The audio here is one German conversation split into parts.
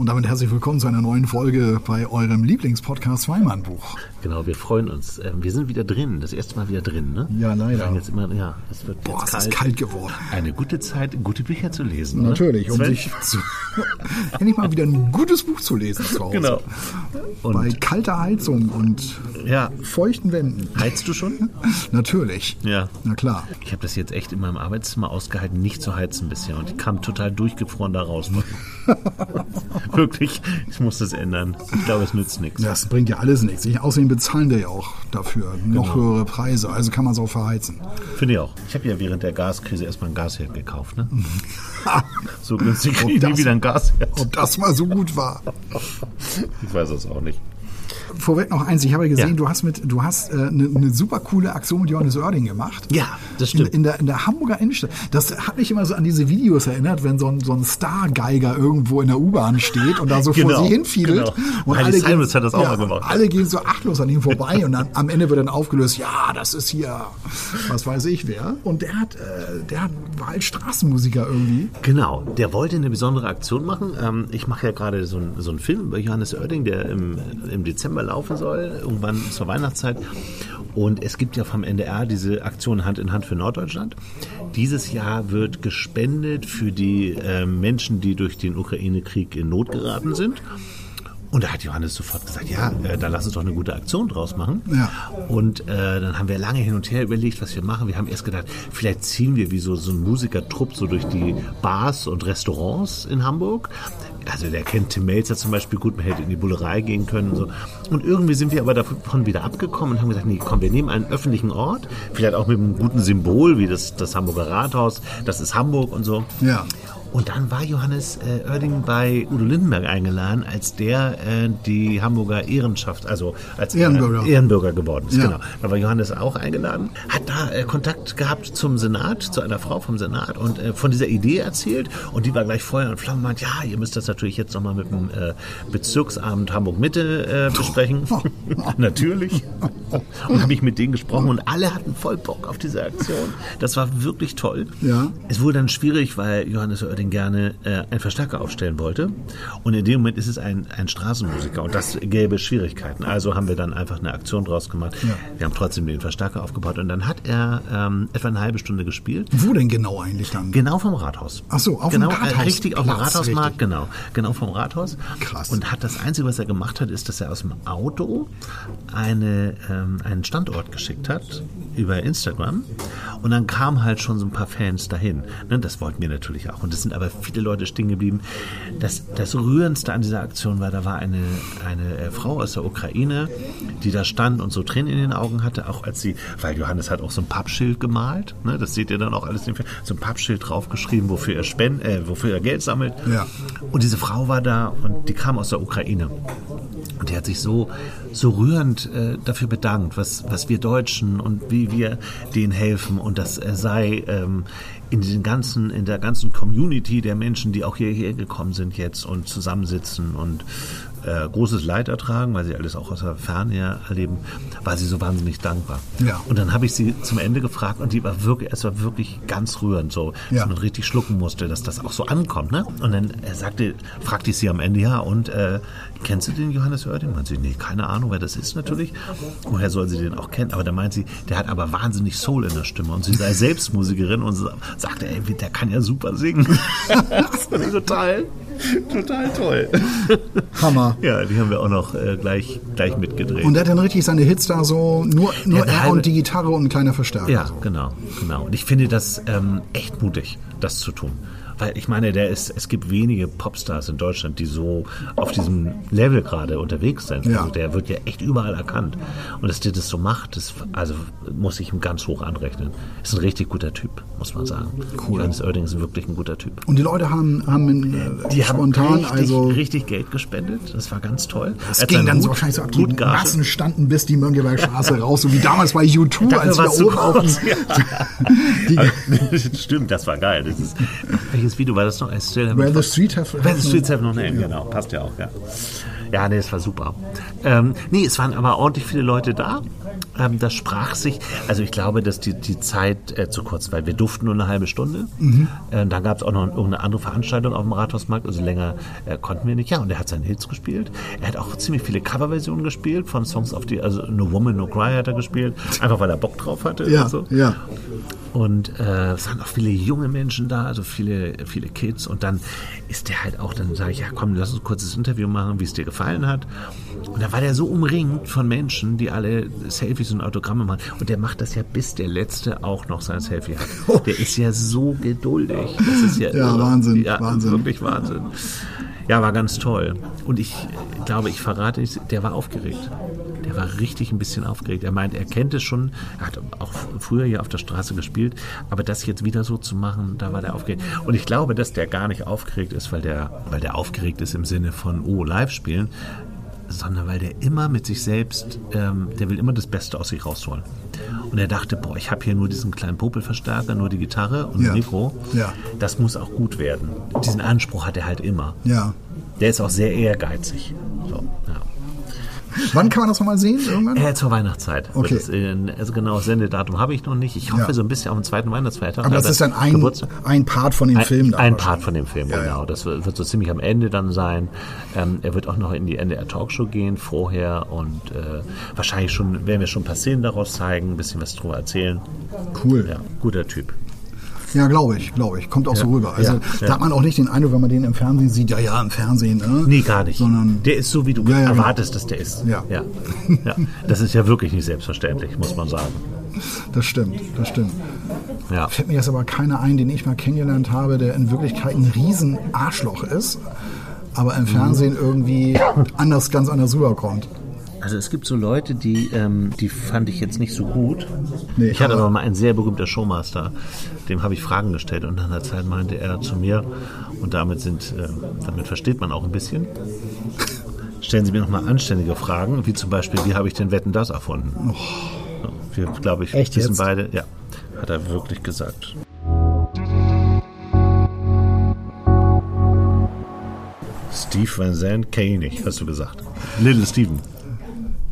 Und damit herzlich willkommen zu einer neuen Folge bei eurem Lieblingspodcast Zweimann-Buch. Genau, wir freuen uns. Ähm, wir sind wieder drin, das erste Mal wieder drin, ne? Ja, leider. Jetzt immer, ja, es wird Boah, jetzt es ist kalt geworden. Eine gute Zeit, gute Bücher zu lesen. Natürlich, ne? um sich zu, endlich mal wieder ein gutes Buch zu lesen zu Hause. Genau. Bei Und kalter Heizung und ja, feuchten Wänden. heizt du schon? Natürlich. Ja. Na klar. Ich habe das jetzt echt in meinem Arbeitszimmer ausgehalten, nicht zu heizen bisher. Und ich kam total durchgefroren da raus. Wirklich, ich muss das ändern. Ich glaube, es nützt nichts. Das bringt ja alles nichts. Ich, außerdem bezahlen die ja auch dafür noch Genau. höhere Preise. Also kann man es auch verheizen. Finde ich auch. Ich habe ja während der Gaskrise erstmal ein Gasherd gekauft. Ne? so günstig kriege ich das- nie wieder ein Gasherd. Ob das mal so gut war. Ich weiß es auch nicht. Vorweg noch eins, ich habe gesehen, Ja. du hast mit, du hast eine äh, ne- ne super coole Aktion mit Johannes Oerding gemacht. Ja, das In, stimmt. in, der, in der Hamburger Innenstadt. Das hat mich immer so an diese Videos erinnert, wenn so ein, so ein Stargeiger irgendwo in der U-Bahn steht und da so vor Genau, sie hinfiedelt. genau. Und alle gehen, hat das auch mal gemacht. Alle gehen so achtlos an ihm vorbei und dann am Ende wird dann aufgelöst, ja, das ist hier, was weiß ich wer. Und der hat, äh, der hat, war halt Straßenmusiker irgendwie. Genau, der wollte eine besondere Aktion machen. Ähm, ich mache ja gerade so, ein, so einen Film über Johannes Oerding, der im, im Dezember laufen soll, irgendwann zur Weihnachtszeit. Und es gibt ja vom NDR diese Aktion Hand in Hand für Norddeutschland. Dieses Jahr wird gespendet für die äh, Menschen, die durch den Ukraine-Krieg in Not geraten sind. Und da hat Johannes sofort gesagt, ja, äh, da lass uns doch eine gute Aktion draus machen. Ja. Und äh, dann haben wir lange hin und her überlegt, was wir machen. Wir haben erst gedacht, vielleicht ziehen wir wie so, so ein Musikertrupp so durch die Bars und Restaurants in Hamburg. Also der kennt Tim Melzer zum Beispiel gut, man hätte in die Bullerei gehen können und so. Und irgendwie sind wir aber davon wieder abgekommen und haben gesagt, nee, komm, wir nehmen einen öffentlichen Ort, vielleicht auch mit einem guten Symbol, wie das, das Hamburger Rathaus, das ist Hamburg und so. Ja. Und dann war Johannes äh, Oerding bei Udo Lindenberg eingeladen, als der äh, die Hamburger Ehrenschaft, also als er Ehrenbürger. Ehrenbürger geworden ist. Ja. Genau. Da war Johannes auch eingeladen, hat da äh, Kontakt gehabt zum Senat, zu einer Frau vom Senat und äh, von dieser Idee erzählt. Und die war gleich Feuer und Flamme meint, ja, ihr müsst das natürlich jetzt nochmal mit dem äh, Bezirksamt Hamburg-Mitte äh, besprechen. natürlich. Und habe ich mit denen gesprochen und alle hatten voll Bock auf diese Aktion. Das war wirklich toll. Ja. Es wurde dann schwierig, weil Johannes Oerding gerne äh, einen Verstärker aufstellen wollte. Und in dem Moment ist es ein, ein Straßenmusiker und das gäbe Schwierigkeiten. Also haben wir dann einfach eine Aktion draus gemacht. Wir haben trotzdem den Verstärker aufgebaut und dann hat er ähm, etwa eine halbe Stunde gespielt. Wo denn genau eigentlich dann? Genau vom Rathaus. Ach so, auf dem genau, äh, Rathausplatz, Richtig, auf dem Rathausmarkt, genau. Genau vom Rathaus. Krass. Und hat das Einzige, was er gemacht hat, ist, dass er aus dem Auto eine, ähm, einen Standort geschickt hat über Instagram. Und dann kamen halt schon so ein paar Fans dahin. Ne, das wollten wir natürlich auch. Und es sind aber viele Leute stehen geblieben. Das, das Rührendste an dieser Aktion war, da war eine, eine äh, Frau aus der Ukraine, die da stand und so Tränen in den Augen hatte, auch als sie, weil Johannes hat auch so ein Pappschild gemalt, ne, das seht ihr dann auch alles Film, so ein Pappschild draufgeschrieben, wofür er spend, äh, wofür er Geld sammelt. Ja. Und diese Frau war da und die kam aus der Ukraine. Und die hat sich so, so rührend äh, dafür bedankt, was, was wir Deutschen und wie wir denen helfen. Und das äh, sei ähm, in den ganzen, in der ganzen Community der Menschen, die auch hierher gekommen sind jetzt und zusammensitzen und äh, großes Leid ertragen, weil sie alles auch aus der Ferne erleben, war sie so wahnsinnig dankbar. Ja. Und dann habe ich sie zum Ende gefragt und die war wirklich, es war wirklich ganz rührend, so, Ja. dass man richtig schlucken musste, dass das auch so ankommt. Ne? Und dann äh, sagte, fragte ich sie am Ende, ja, und äh, kennst du den Johannes Oerding? Meint sie, nee, keine Ahnung, wer das ist natürlich. Woher soll sie den auch kennen? Aber da meint sie, der hat aber wahnsinnig Soul in der Stimme und sie sei selbst Musikerin und sagte, ey, der kann ja super singen. das fand ich total, total toll. Hammer. Ja, die haben wir auch noch äh, gleich, gleich mitgedreht. Und der hat dann richtig seine Hits da so, nur, nur eine er halbe- und die Gitarre und ein kleiner Verstärker. Ja, genau, genau. Und ich finde das ähm, echt mutig, das zu tun. Weil ich meine, der ist, es gibt wenige Popstars in Deutschland, die so auf diesem Level gerade unterwegs sind. Ja. Also der wird ja echt überall erkannt. Und dass der das so macht, das also muss ich ihm ganz hoch anrechnen. Ist ein richtig guter Typ, muss man sagen. Cool. Johannes Oerding ist wirklich ein guter Typ. Und die Leute haben, haben äh, Die haben spontan richtig, also richtig Geld gespendet. Das war ganz toll. Es ging dann Hut- so wahrscheinlich so ab. Die. Massen standen bis die Mönckebergstraße raus, so wie damals bei U2, Dafür als wir oben auf die. Stimmt, das war geil. Das ist, welches Video war das noch? I still haven't Where the Street have, Where the Streets have no name, genau. Passt ja auch, ja. Ja, nee, es war super. Ähm, nee, es waren aber ordentlich viele Leute da. Ähm, das sprach sich, also ich glaube, dass die, die Zeit äh, zu kurz war. Wir durften nur eine halbe Stunde. Äh, dann gab es auch noch irgendeine andere Veranstaltung auf dem Rathausmarkt, also länger äh, konnten wir nicht. Ja, und er hat seine Hits gespielt. Er hat auch ziemlich viele Coverversionen gespielt von Songs auf die, also No Woman, No Cry hat er gespielt, einfach weil er Bock drauf hatte. Ja, und so. ja. Und äh, es waren auch viele junge Menschen da, also viele, viele Kids. Und dann ist der halt auch, dann sage ich, ja komm, lass uns ein kurzes Interview machen, wie es dir gefallen hat. Und da war der so umringt von Menschen, die alle Selfies und Autogramme machen. Und der macht das ja, bis der Letzte auch noch sein Selfie hat. Der ist ja so geduldig. Das ist ja, Ja. Wahnsinn, ja, Wahnsinn. Wirklich Wahnsinn. Ja, war ganz toll. Und ich glaube, ich verrate nicht, der war aufgeregt. Der war richtig ein bisschen aufgeregt. Er meint, er kennt es schon. Er hat auch früher hier auf der Straße gespielt. Aber das jetzt wieder so zu machen, da war der aufgeregt. Und ich glaube, dass der gar nicht aufgeregt ist, weil der, weil der aufgeregt ist im Sinne von, oh, live spielen. Sondern weil der immer mit sich selbst, ähm, der will immer das Beste aus sich rausholen. Und er dachte, boah, ich habe hier nur diesen kleinen Popelverstärker, nur die Gitarre und Ja. ein Mikro. Ja. Das muss auch gut werden. Diesen Anspruch hat er halt immer. ja. Der ist auch sehr ehrgeizig. So, ja. Wann kann man das nochmal sehen? Irgendwann? Äh, zur Weihnachtszeit. Okay. in- also genau, Sendedatum habe ich noch nicht. Ich hoffe Ja. so ein bisschen auf den zweiten Weihnachtsfeiertag. Aber das Da ist dann ein, Geburtstag- ein Part von dem ein, Film. ein. Part von dem Film, Ja, genau. ja. Das wird wird so ziemlich am Ende dann sein. Ähm, er wird auch noch in die NDR Talkshow gehen vorher und äh, wahrscheinlich schon, werden wir schon ein paar Szenen daraus zeigen, ein bisschen was drüber erzählen. Cool. Ja, guter Typ. Ja, glaube ich, glaube ich. Kommt auch so rüber. Also ja, da ja. hat man auch nicht den Eindruck, wenn man den im Fernsehen sieht, ja, ja, im Fernsehen. Ne? Nee, gar nicht. Sondern der ist so, wie du Ja, ja, genau. erwartest, dass der ist. Ja. Ja. ja. Das ist ja wirklich nicht selbstverständlich, muss man sagen. das stimmt, das stimmt. Ja. Fällt mir jetzt aber keiner ein, den ich mal kennengelernt habe, der in Wirklichkeit ein riesen Arschloch ist, aber im Fernsehen irgendwie anders, ganz anders rüberkommt. Also es gibt so Leute, die, ähm, die fand ich jetzt nicht so gut. Nee, ich hatte aber- mal einen sehr berühmter Showmaster, dem habe ich Fragen gestellt und nach einer Zeit meinte er zu mir, und damit sind, äh, damit versteht man auch ein bisschen. Stellen Sie mir nochmal anständige Fragen, wie zum Beispiel, wie habe ich den Wetten das erfunden? Wir, glaube ich, Oh. Echt wissen jetzt? beide, ja, hat er wirklich gesagt. Steve Van Zandt kenne ich nicht, hast du gesagt. Little Steven.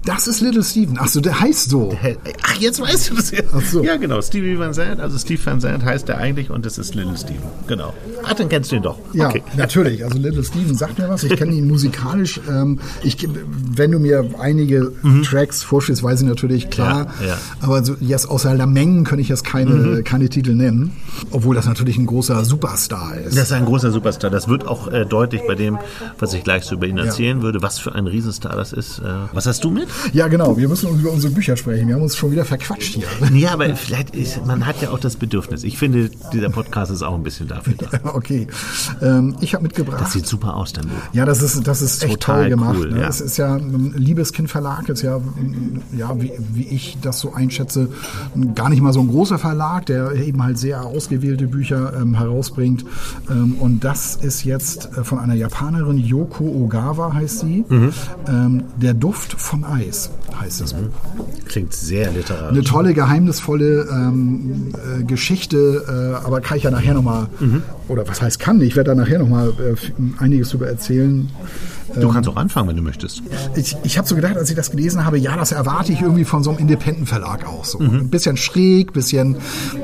Das ist Little Steven. Ach so, der heißt so. Ach, jetzt weißt du das ja. Ach so. Ja, genau. Stevie Van Zandt, also Steve Van Zandt heißt er eigentlich und das ist Little Steven. Genau. Ach, dann kennst du ihn doch. Ja, Okay. natürlich. Also Little Steven sagt mir was. Ich kenne ihn musikalisch. Ähm, ich, wenn du mir einige Tracks vorstellst, weiß ich natürlich, klar. Ja, ja. Aber so, jetzt außer der Mengen kann ich jetzt keine, keine Titel nennen. Obwohl das natürlich ein großer Superstar ist. Das ist ein großer Superstar. Das wird auch äh, deutlich bei dem, was ich gleich so über ihn erzählen würde, was für ein Riesenstar das ist. Äh, was hast du mit? Ja, genau. Wir müssen über unsere Bücher sprechen. Wir haben uns schon wieder verquatscht hier. Ja, aber vielleicht ist, man hat ja auch das Bedürfnis. Ich finde, dieser Podcast ist auch ein bisschen dafür da. Okay. Ähm, ich habe mitgebracht. Das sieht super aus, dein Buch. Ja, das ist, das ist echt Total toll gemacht. cool, ne? ja. Es ist ja ein Liebeskind Verlag, ist ja, ja wie, wie ich das so einschätze, gar nicht mal so ein großer Verlag, der eben halt sehr ausgewählte Bücher ähm, herausbringt. Ähm, und das ist jetzt äh, von einer Japanerin, Yoko Ogawa heißt sie. Mhm. Ähm, der Duft vom Eis heißt das Buch. Klingt sehr literarisch. Eine tolle, geheimnisvolle ähm, äh, Geschichte, äh, aber kann ich ja nachher nochmal, Mhm. oder was heißt kann, ich werde da nachher nochmal äh, einiges darüber erzählen. Du kannst auch anfangen, wenn du möchtest. Ich, ich habe so gedacht, als ich das gelesen habe, ja, das erwarte ich irgendwie von so einem Independent-Verlag auch. So. Ein bisschen schräg, bisschen,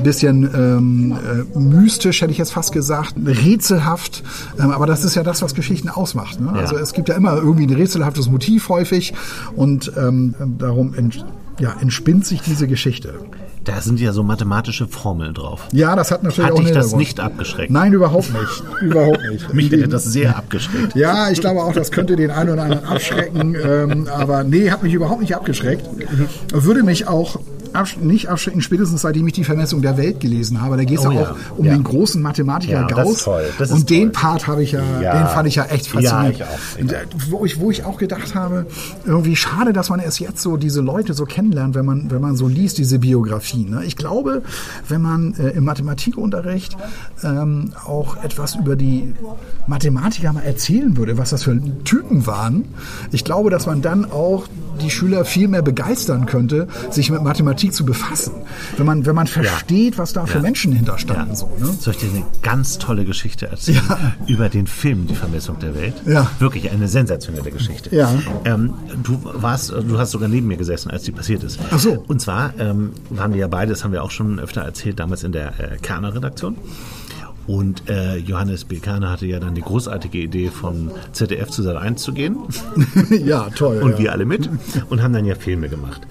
bisschen ähm, äh, mystisch, hätte ich jetzt fast gesagt, rätselhaft. Ähm, aber das ist ja das, was Geschichten ausmacht. Ne? Also es gibt ja immer irgendwie ein rätselhaftes Motiv häufig und ähm, darum ent, ja, entspinnt sich diese Geschichte. Da sind ja so mathematische Formeln drauf. Ja, das hat natürlich Hat auch einen dich das nicht abgeschreckt? Nein, überhaupt nicht. überhaupt nicht. Mich hätte das sehr abgeschreckt. Ja, ich glaube auch, das könnte den einen oder anderen abschrecken. Ähm, aber nee, hat mich überhaupt nicht abgeschreckt. Würde mich auch absch nicht abschrecken, spätestens seitdem ich die Vermessung der Welt gelesen habe. Da geht es Oh ja auch um ja. den großen Mathematiker Ja, das Gauss. ist toll, das ist und den toll. Part habe ich ja, den fand ich ja echt faszinierend. Ja, ich auch, äh, wo, ich, wo ich auch gedacht habe, irgendwie schade, dass man erst jetzt so diese Leute so kennenlernt, wenn man, wenn man so liest, diese Biografien. Ne? Ich glaube, wenn man äh, im Mathematikunterricht ähm, auch etwas über die Mathematiker mal erzählen würde, was das für Typen waren, ich glaube, dass man dann auch die Schüler viel mehr begeistern könnte, sich mit Mathematik zu befassen. Wenn man, wenn man versteht, was da für Ja. Menschen hinterstanden. Ja. So, ne? Soll ich dir eine ganz tolle Geschichte erzählen Ja. über den Film Die Vermessung der Welt? Ja. Wirklich eine sensationelle Geschichte. Ja. Ähm, du warst, du hast sogar neben mir gesessen, als die passiert ist. Ach so. Und zwar ähm, waren wir ja beide, das haben wir auch schon öfter erzählt, damals in der äh, Kerner-Redaktion. Und äh, Johannes B. Kerner hatte ja dann die großartige Idee, von ZDF zu Sat 1 zu gehen. ja, toll. und ja. wir alle mit und haben dann ja Filme gemacht.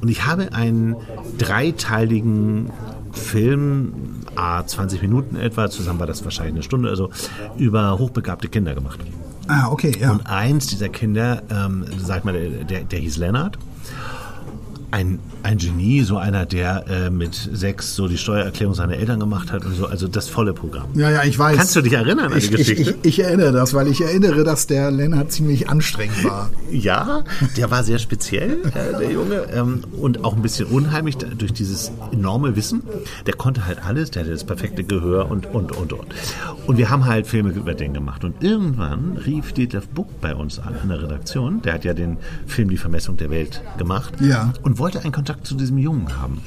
Und ich habe einen dreiteiligen Film, a 20 Minuten etwa, zusammen war das wahrscheinlich eine Stunde, also über hochbegabte Kinder gemacht. Ah, okay, ja. Und eins dieser Kinder, ähm, sag mal, der, der, der hieß Lennart. Ein, ein Genie, so einer, der äh, mit sechs so die Steuererklärung seiner Eltern gemacht hat und so, also das volle Programm. Ja, ja, ich weiß. Kannst du dich erinnern an die ich, Geschichte? Ich, ich, ich erinnere das, weil ich erinnere, dass der Lennart ziemlich anstrengend war. Ja, der war sehr speziell, äh, der Junge, ähm, und auch ein bisschen unheimlich durch dieses enorme Wissen. Der konnte halt alles, der hatte das perfekte Gehör und, und, und, und. Und wir haben halt Filme über den gemacht. Und irgendwann rief Detlef Buck bei uns an in der Redaktion. Der hat ja den Film Die Vermessung der Welt gemacht. Ja. Und wollte einen Kontakt zu diesem Jungen haben.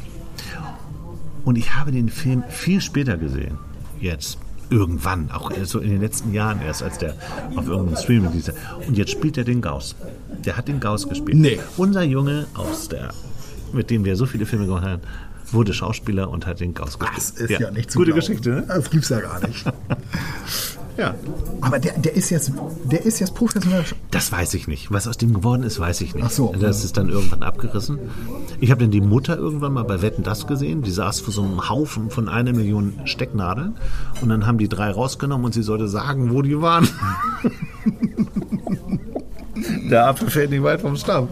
Und ich habe den Film viel später gesehen. Jetzt. Irgendwann, auch so in den letzten Jahren erst, als der auf irgendeinem Streaming dieser. Und jetzt spielt er den Gauss. Der hat den Gauss gespielt. Nee. Unser Junge aus der, mit dem wir so viele Filme gemacht haben, wurde Schauspieler und hat den Gauss gespielt. Das ist ja, nicht zu Gute glauben. Geschichte, ne? Das gibt's ja gar nicht. Ja. Aber der, der ist jetzt, der ist jetzt professionell. Das weiß ich nicht. Was aus dem geworden ist, weiß ich nicht. Ach so. Das ist dann irgendwann abgerissen. Ich habe dann die Mutter irgendwann mal bei Wetten das gesehen. Die saß vor so einem Haufen von einer Million Stecknadeln. Und dann haben die drei rausgenommen und sie sollte sagen, wo die waren. Der Apfel fällt nicht weit vom Stamm.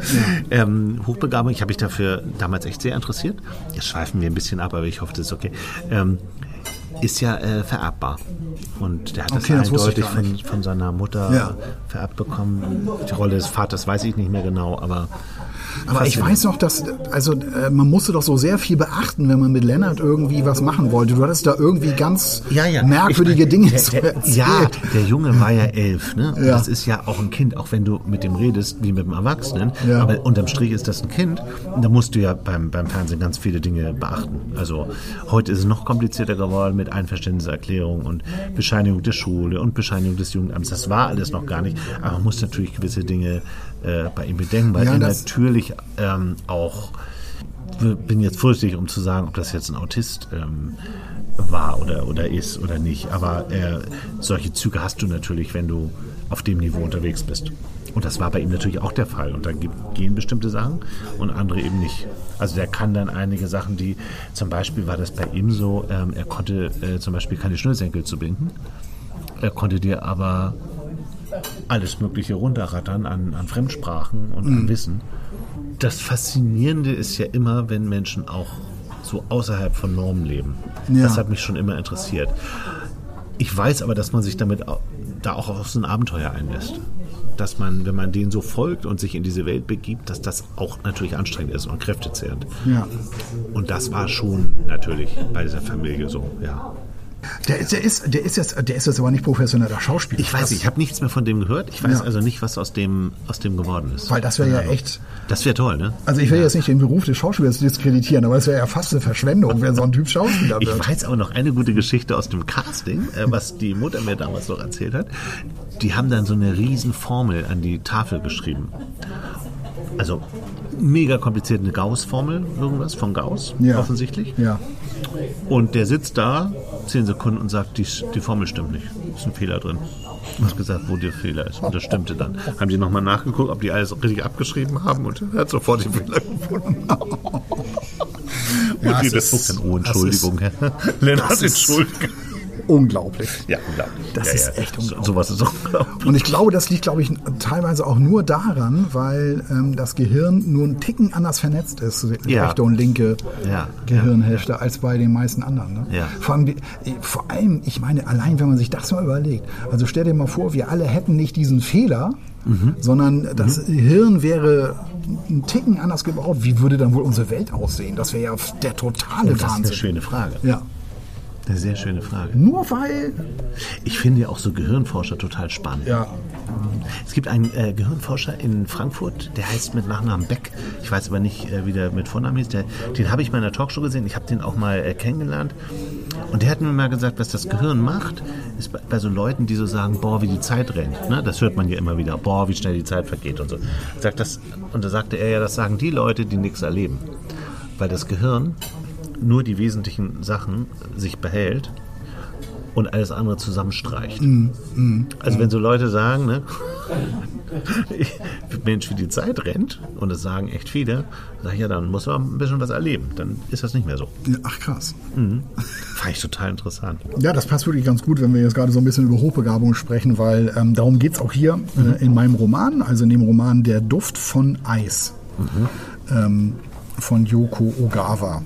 Ähm, Hochbegabung, ich habe mich dafür damals echt sehr interessiert. Jetzt schweifen wir ein bisschen ab, aber ich hoffe, das ist okay. Ähm, ist ja äh, vererbbar. Und der hat Okay, das das eindeutig gar von, von seiner Mutter Ja. vererbt bekommen. Die Rolle des Vaters weiß ich nicht mehr genau, aber. Aber ich weiß noch, dass, also äh, man musste doch so sehr viel beachten, wenn man mit Lennart irgendwie was machen wollte. Du hattest da irgendwie ganz merkwürdige Ich- Dinge der, zu erzählen. Ja, der Junge war ja elf, ne? Ja. Das ist ja auch ein Kind, auch wenn du mit dem redest wie mit einem Erwachsenen. Ja. Aber unterm Strich ist das ein Kind. Und da musst du ja beim, beim Fernsehen ganz viele Dinge beachten. Also heute ist es noch komplizierter geworden mit Einverständniserklärung und Bescheinigung der Schule und Bescheinigung des Jugendamts. Das war alles noch gar nicht. Aber man muss natürlich gewisse Dinge äh, bei ihm bedenken, weil Ja, er natürlich ähm, auch bin jetzt vorsichtig, um zu sagen, ob das jetzt ein Autist ähm, war oder, oder ist oder nicht. Aber äh, solche Züge hast du natürlich, wenn du auf dem Niveau unterwegs bist. Und das war bei ihm natürlich auch der Fall. Und dann gehen bestimmte Sachen und andere eben nicht. Also der kann dann einige Sachen, die zum Beispiel war das bei ihm so, ähm, er konnte äh, zum Beispiel keine Schnürsenkel zu binden. Er konnte dir aber alles Mögliche runterrattern an, an Fremdsprachen und Mhm. an Wissen. Das Faszinierende ist ja immer, wenn Menschen auch so außerhalb von Normen leben. Ja. Das hat mich schon immer interessiert. Ich weiß aber, dass man sich damit au- da auch auf so ein Abenteuer einlässt. Dass man, wenn man denen so folgt und sich in diese Welt begibt, dass das auch natürlich anstrengend ist und kräftezehrend. Ja. Und das war schon natürlich bei dieser Familie so, ja. Der, ist- der, ist, der, ist jetzt, der ist jetzt aber nicht professioneller Schauspieler. Ich weiß, Das- ich habe nichts mehr von dem gehört. Ich weiß Ja. also nicht, was aus dem, aus dem geworden ist. Weil das wäre ja echt- Das wäre toll, ne? Also ich will jetzt nicht den Beruf des Schauspielers diskreditieren, aber es wäre ja fast eine Verschwendung, wenn so ein Typ Schauspieler Ich wird. weiß auch noch eine gute Geschichte aus dem Casting, äh, was die Mutter mir damals noch erzählt hat. Die haben dann so eine riesen Formel an die Tafel geschrieben. Also mega kompliziert, eine Gauss-Formel, irgendwas von Gauss, Ja. offensichtlich. Ja. Und der sitzt da, zehn Sekunden und sagt, die, die Formel stimmt nicht. Ist ein Fehler drin. Du hast gesagt, wo der Fehler ist. Und das stimmte dann. Haben die nochmal nachgeguckt, ob die alles richtig abgeschrieben haben und er hat sofort den Fehler gefunden. Und Ja, die das ist- dann, oh, Entschuldigung, Herr Lennart, das ist- Entschuldigung. Unglaublich. Ja, unglaublich. Das ja, ist ja. echt unglaublich. So, sowas ist unglaublich. Und ich glaube, das liegt, glaube ich, teilweise auch nur daran, weil ähm, das Gehirn nur einen Ticken anders vernetzt ist, Ja. rechte und linke. Gehirnhälfte, als bei den meisten anderen. Ne? Ja. Vor, allem, die- vor allem, ich meine, allein wenn man sich das mal überlegt, also stell dir mal vor, wir alle hätten nicht diesen Fehler, Mhm. sondern das Hirn wäre einen Ticken anders gebaut. Wie würde dann wohl unsere Welt aussehen? Das wäre ja der totale Das ist eine Wahnsinn. schöne Frage. Ja. Eine sehr schöne Frage. Nur weil. Ich finde ja auch so Gehirnforscher total spannend. Ja. Es gibt einen äh, Gehirnforscher in Frankfurt, der heißt mit Nachnamen Beck. Ich weiß aber nicht, äh, wie der mit Vornamen. Der, den habe ich mal in der Talkshow gesehen. Ich habe den auch mal äh, kennengelernt. Und der hat mir mal gesagt, was das Gehirn macht, ist bei, bei so Leuten, die so sagen, boah, wie die Zeit rennt. Ne? Das hört man ja immer wieder. Boah, wie schnell die Zeit vergeht und so. Sagt das, und da sagte er ja, das sagen die Leute, die nichts erleben. Weil das Gehirn nur die wesentlichen Sachen sich behält und alles andere zusammenstreicht. Also wenn so Leute sagen, ne, Mensch, wie die Zeit rennt, und das sagen echt viele, sage ich ja, dann muss man ein bisschen was erleben. Dann ist das nicht mehr so. Ach krass. Fand ich total interessant. Ja, das passt wirklich ganz gut, wenn wir jetzt gerade so ein bisschen über Hochbegabung sprechen, weil ähm, darum geht es auch hier äh, in meinem Roman, also in dem Roman Der Duft von Eis ähm, von Yoko Ogawa.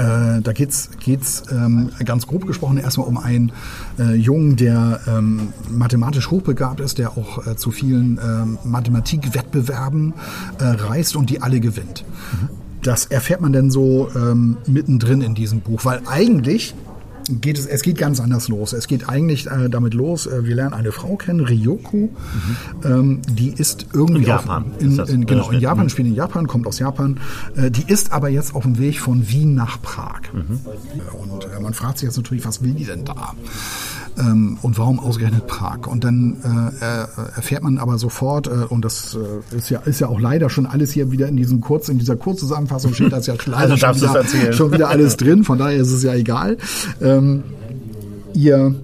Äh, da geht's geht's ähm, ganz grob gesprochen erstmal um einen äh, Jungen, der ähm, mathematisch hochbegabt ist, der auch äh, zu vielen ähm, Mathematikwettbewerben äh, reist und die alle gewinnt. Das erfährt man denn so ähm, mittendrin in diesem Buch, weil eigentlich geht es, es geht ganz anders los. Es geht eigentlich äh, damit los, äh, wir lernen eine Frau kennen, Ryoko, ähm, die ist irgendwie In Japan auf, in, in, genau, in äh, Japan, mhm. spielt in Japan, kommt aus Japan. Äh, die ist aber jetzt auf dem Weg von Wien nach Prag. Mhm. Und äh, man fragt sich jetzt natürlich, was will die denn da? Ähm, und warum ausgerechnet Prag? Und dann äh, äh, erfährt man aber sofort, und das ist, ja, ist ja auch leider schon alles hier wieder in diesem kurz, in dieser Kurzzusammenfassung steht das ja leider Also schon, wieder, schon wieder alles drin, von daher ist es ja egal. Ähm, ihr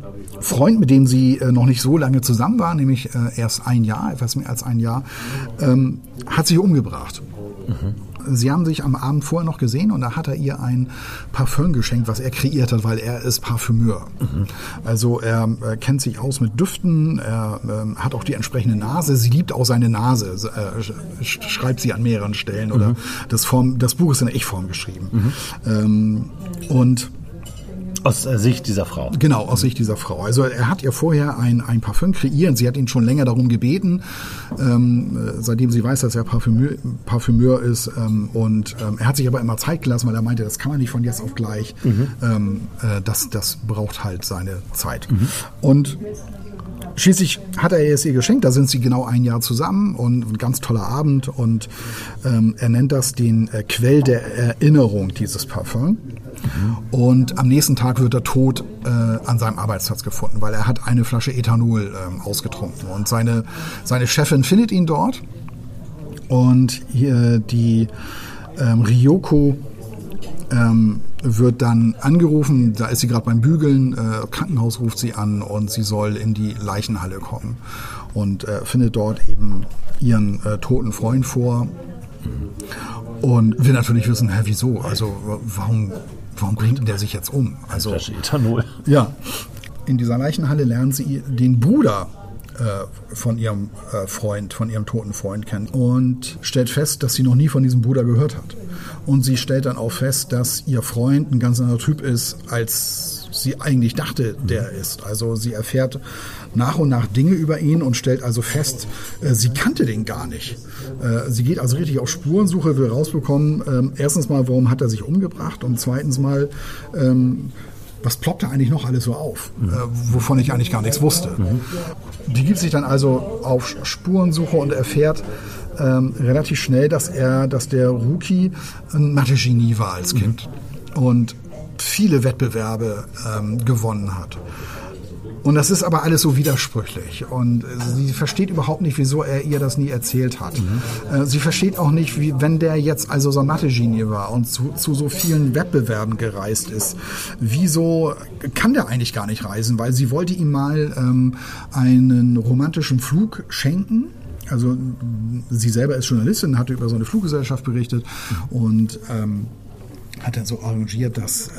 Freund, mit dem sie äh, noch nicht so lange zusammen war, nämlich äh, erst ein Jahr, etwas mehr als ein Jahr, ähm, hat sich umgebracht. Sie haben sich am Abend vorher noch gesehen und da hat er ihr ein Parfüm geschenkt, was er kreiert hat, weil er ist Parfümeur. Also er äh, kennt sich aus mit Düften, er ähm, hat auch die entsprechende Nase. Sie liebt auch seine Nase, äh, sch sch- schreibt sie an mehreren Stellen. Oder das, Form, das Buch ist in der Ich-Form geschrieben. Ähm, und Aus äh, Sicht dieser Frau. Genau, aus Sicht dieser Frau. Also er hat ihr vorher ein, ein Parfüm kreiert. Sie hat ihn schon länger darum gebeten, ähm, äh, seitdem sie weiß, dass er Parfümeur, Parfümeur ist. Ähm, und ähm, er hat sich aber immer Zeit gelassen, weil er meinte, das kann man nicht von jetzt auf gleich. Ähm, äh, das, das braucht halt seine Zeit. Und Schließlich hat er es ihr geschenkt, da sind sie genau ein Jahr zusammen und ein ganz toller Abend und ähm, er nennt das den äh, Quell der Erinnerung, dieses Parfum. Und am nächsten Tag wird er tot äh, an seinem Arbeitsplatz gefunden, weil er hat eine Flasche Ethanol ähm, ausgetrunken. Und seine, seine Chefin findet ihn dort und hier die ähm, Ryoko ähm, wird dann angerufen, da ist sie gerade beim Bügeln, äh, Krankenhaus ruft sie an und sie soll in die Leichenhalle kommen und äh, findet dort eben ihren äh, toten Freund vor und will natürlich wissen, hä, wieso, also warum, warum bringt der sich jetzt um? Also Ethanol. ja, in dieser Leichenhalle lernt sie den Bruder äh, von ihrem äh, Freund, von ihrem toten Freund kennen und stellt fest, dass sie noch nie von diesem Bruder gehört hat. Und sie stellt dann auch fest, dass ihr Freund ein ganz anderer Typ ist, als sie eigentlich dachte, der ist. Also sie erfährt nach und nach Dinge über ihn und stellt also fest, äh, sie kannte den gar nicht. Äh, sie geht also richtig auf Spurensuche, will rausbekommen, ähm, erstens mal, warum hat er sich umgebracht und zweitens mal, ähm, was ploppt da eigentlich noch alles so auf, äh, wovon ich eigentlich gar nichts wusste. Die gibt sich dann also auf Spurensuche und erfährt ähm, relativ schnell, dass er, dass der Rookie ein Mathe-Genie war als Kind und viele Wettbewerbe ähm, gewonnen hat. Und das ist aber alles so widersprüchlich. Und äh, sie versteht überhaupt nicht, wieso er ihr das nie erzählt hat. Äh, Sie versteht auch nicht, wie, wenn der jetzt also so ein Mathe-Genie war und zu, zu so vielen Wettbewerben gereist ist, wieso kann der eigentlich gar nicht reisen? Weil sie wollte ihm mal ähm, einen romantischen Flug schenken. Also sie selber ist Journalistin, hatte über so eine Fluggesellschaft berichtet und ähm, hat er so arrangiert, dass äh,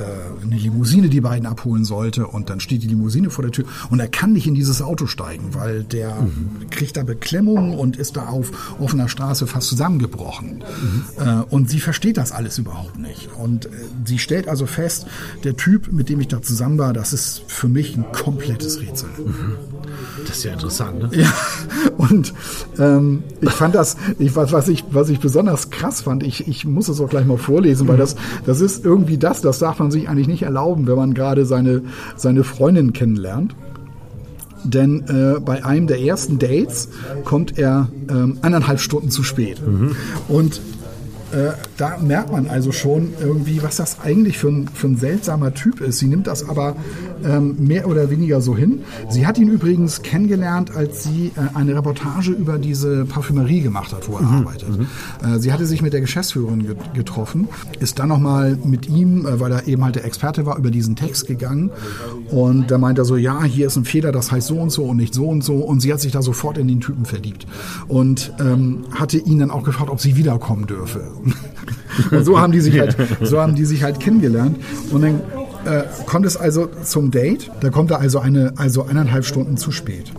eine Limousine die beiden abholen sollte und dann steht die Limousine vor der Tür und er kann nicht in dieses Auto steigen, weil der mhm. kriegt da Beklemmung und ist da auf offener Straße fast zusammengebrochen. Mhm. Äh, und sie versteht das alles überhaupt nicht. Und äh, sie stellt also fest, der Typ, mit dem ich da zusammen war, das ist für mich ein komplettes Rätsel. Mhm. Das ist ja interessant, ne? Ja, und ähm, ich fand das, ich, was, was, ich, was ich besonders krass fand, ich, ich muss es auch gleich mal vorlesen, weil das, das ist irgendwie das, das darf man sich eigentlich nicht erlauben, wenn man gerade seine, seine Freundin kennenlernt. Denn äh, bei einem der ersten Dates kommt er ähm, eineinhalb Stunden zu spät. Mhm. Und äh, da merkt man also schon irgendwie, was das eigentlich für ein, für ein seltsamer Typ ist. Sie nimmt das aber ähm, mehr oder weniger so hin. Sie hat ihn übrigens kennengelernt, als sie äh, eine Reportage über diese Parfümerie gemacht hat, wo er mhm. arbeitet. Mhm. Äh, sie hatte sich mit der Geschäftsführerin getroffen, ist dann nochmal mit ihm, äh, weil er eben halt der Experte war, über diesen Text gegangen. Und da meint er so, ja, hier ist ein Fehler, das heißt so und so und nicht so und so. Und sie hat sich da sofort in den Typen verliebt. Und ähm, hatte ihn dann auch gefragt, ob sie wiederkommen dürfe. Und so haben die sich halt, so haben die sich halt kennengelernt. Und dann äh, kommt es also zum Date. Da kommt er also eine, also eineinhalb Stunden zu spät.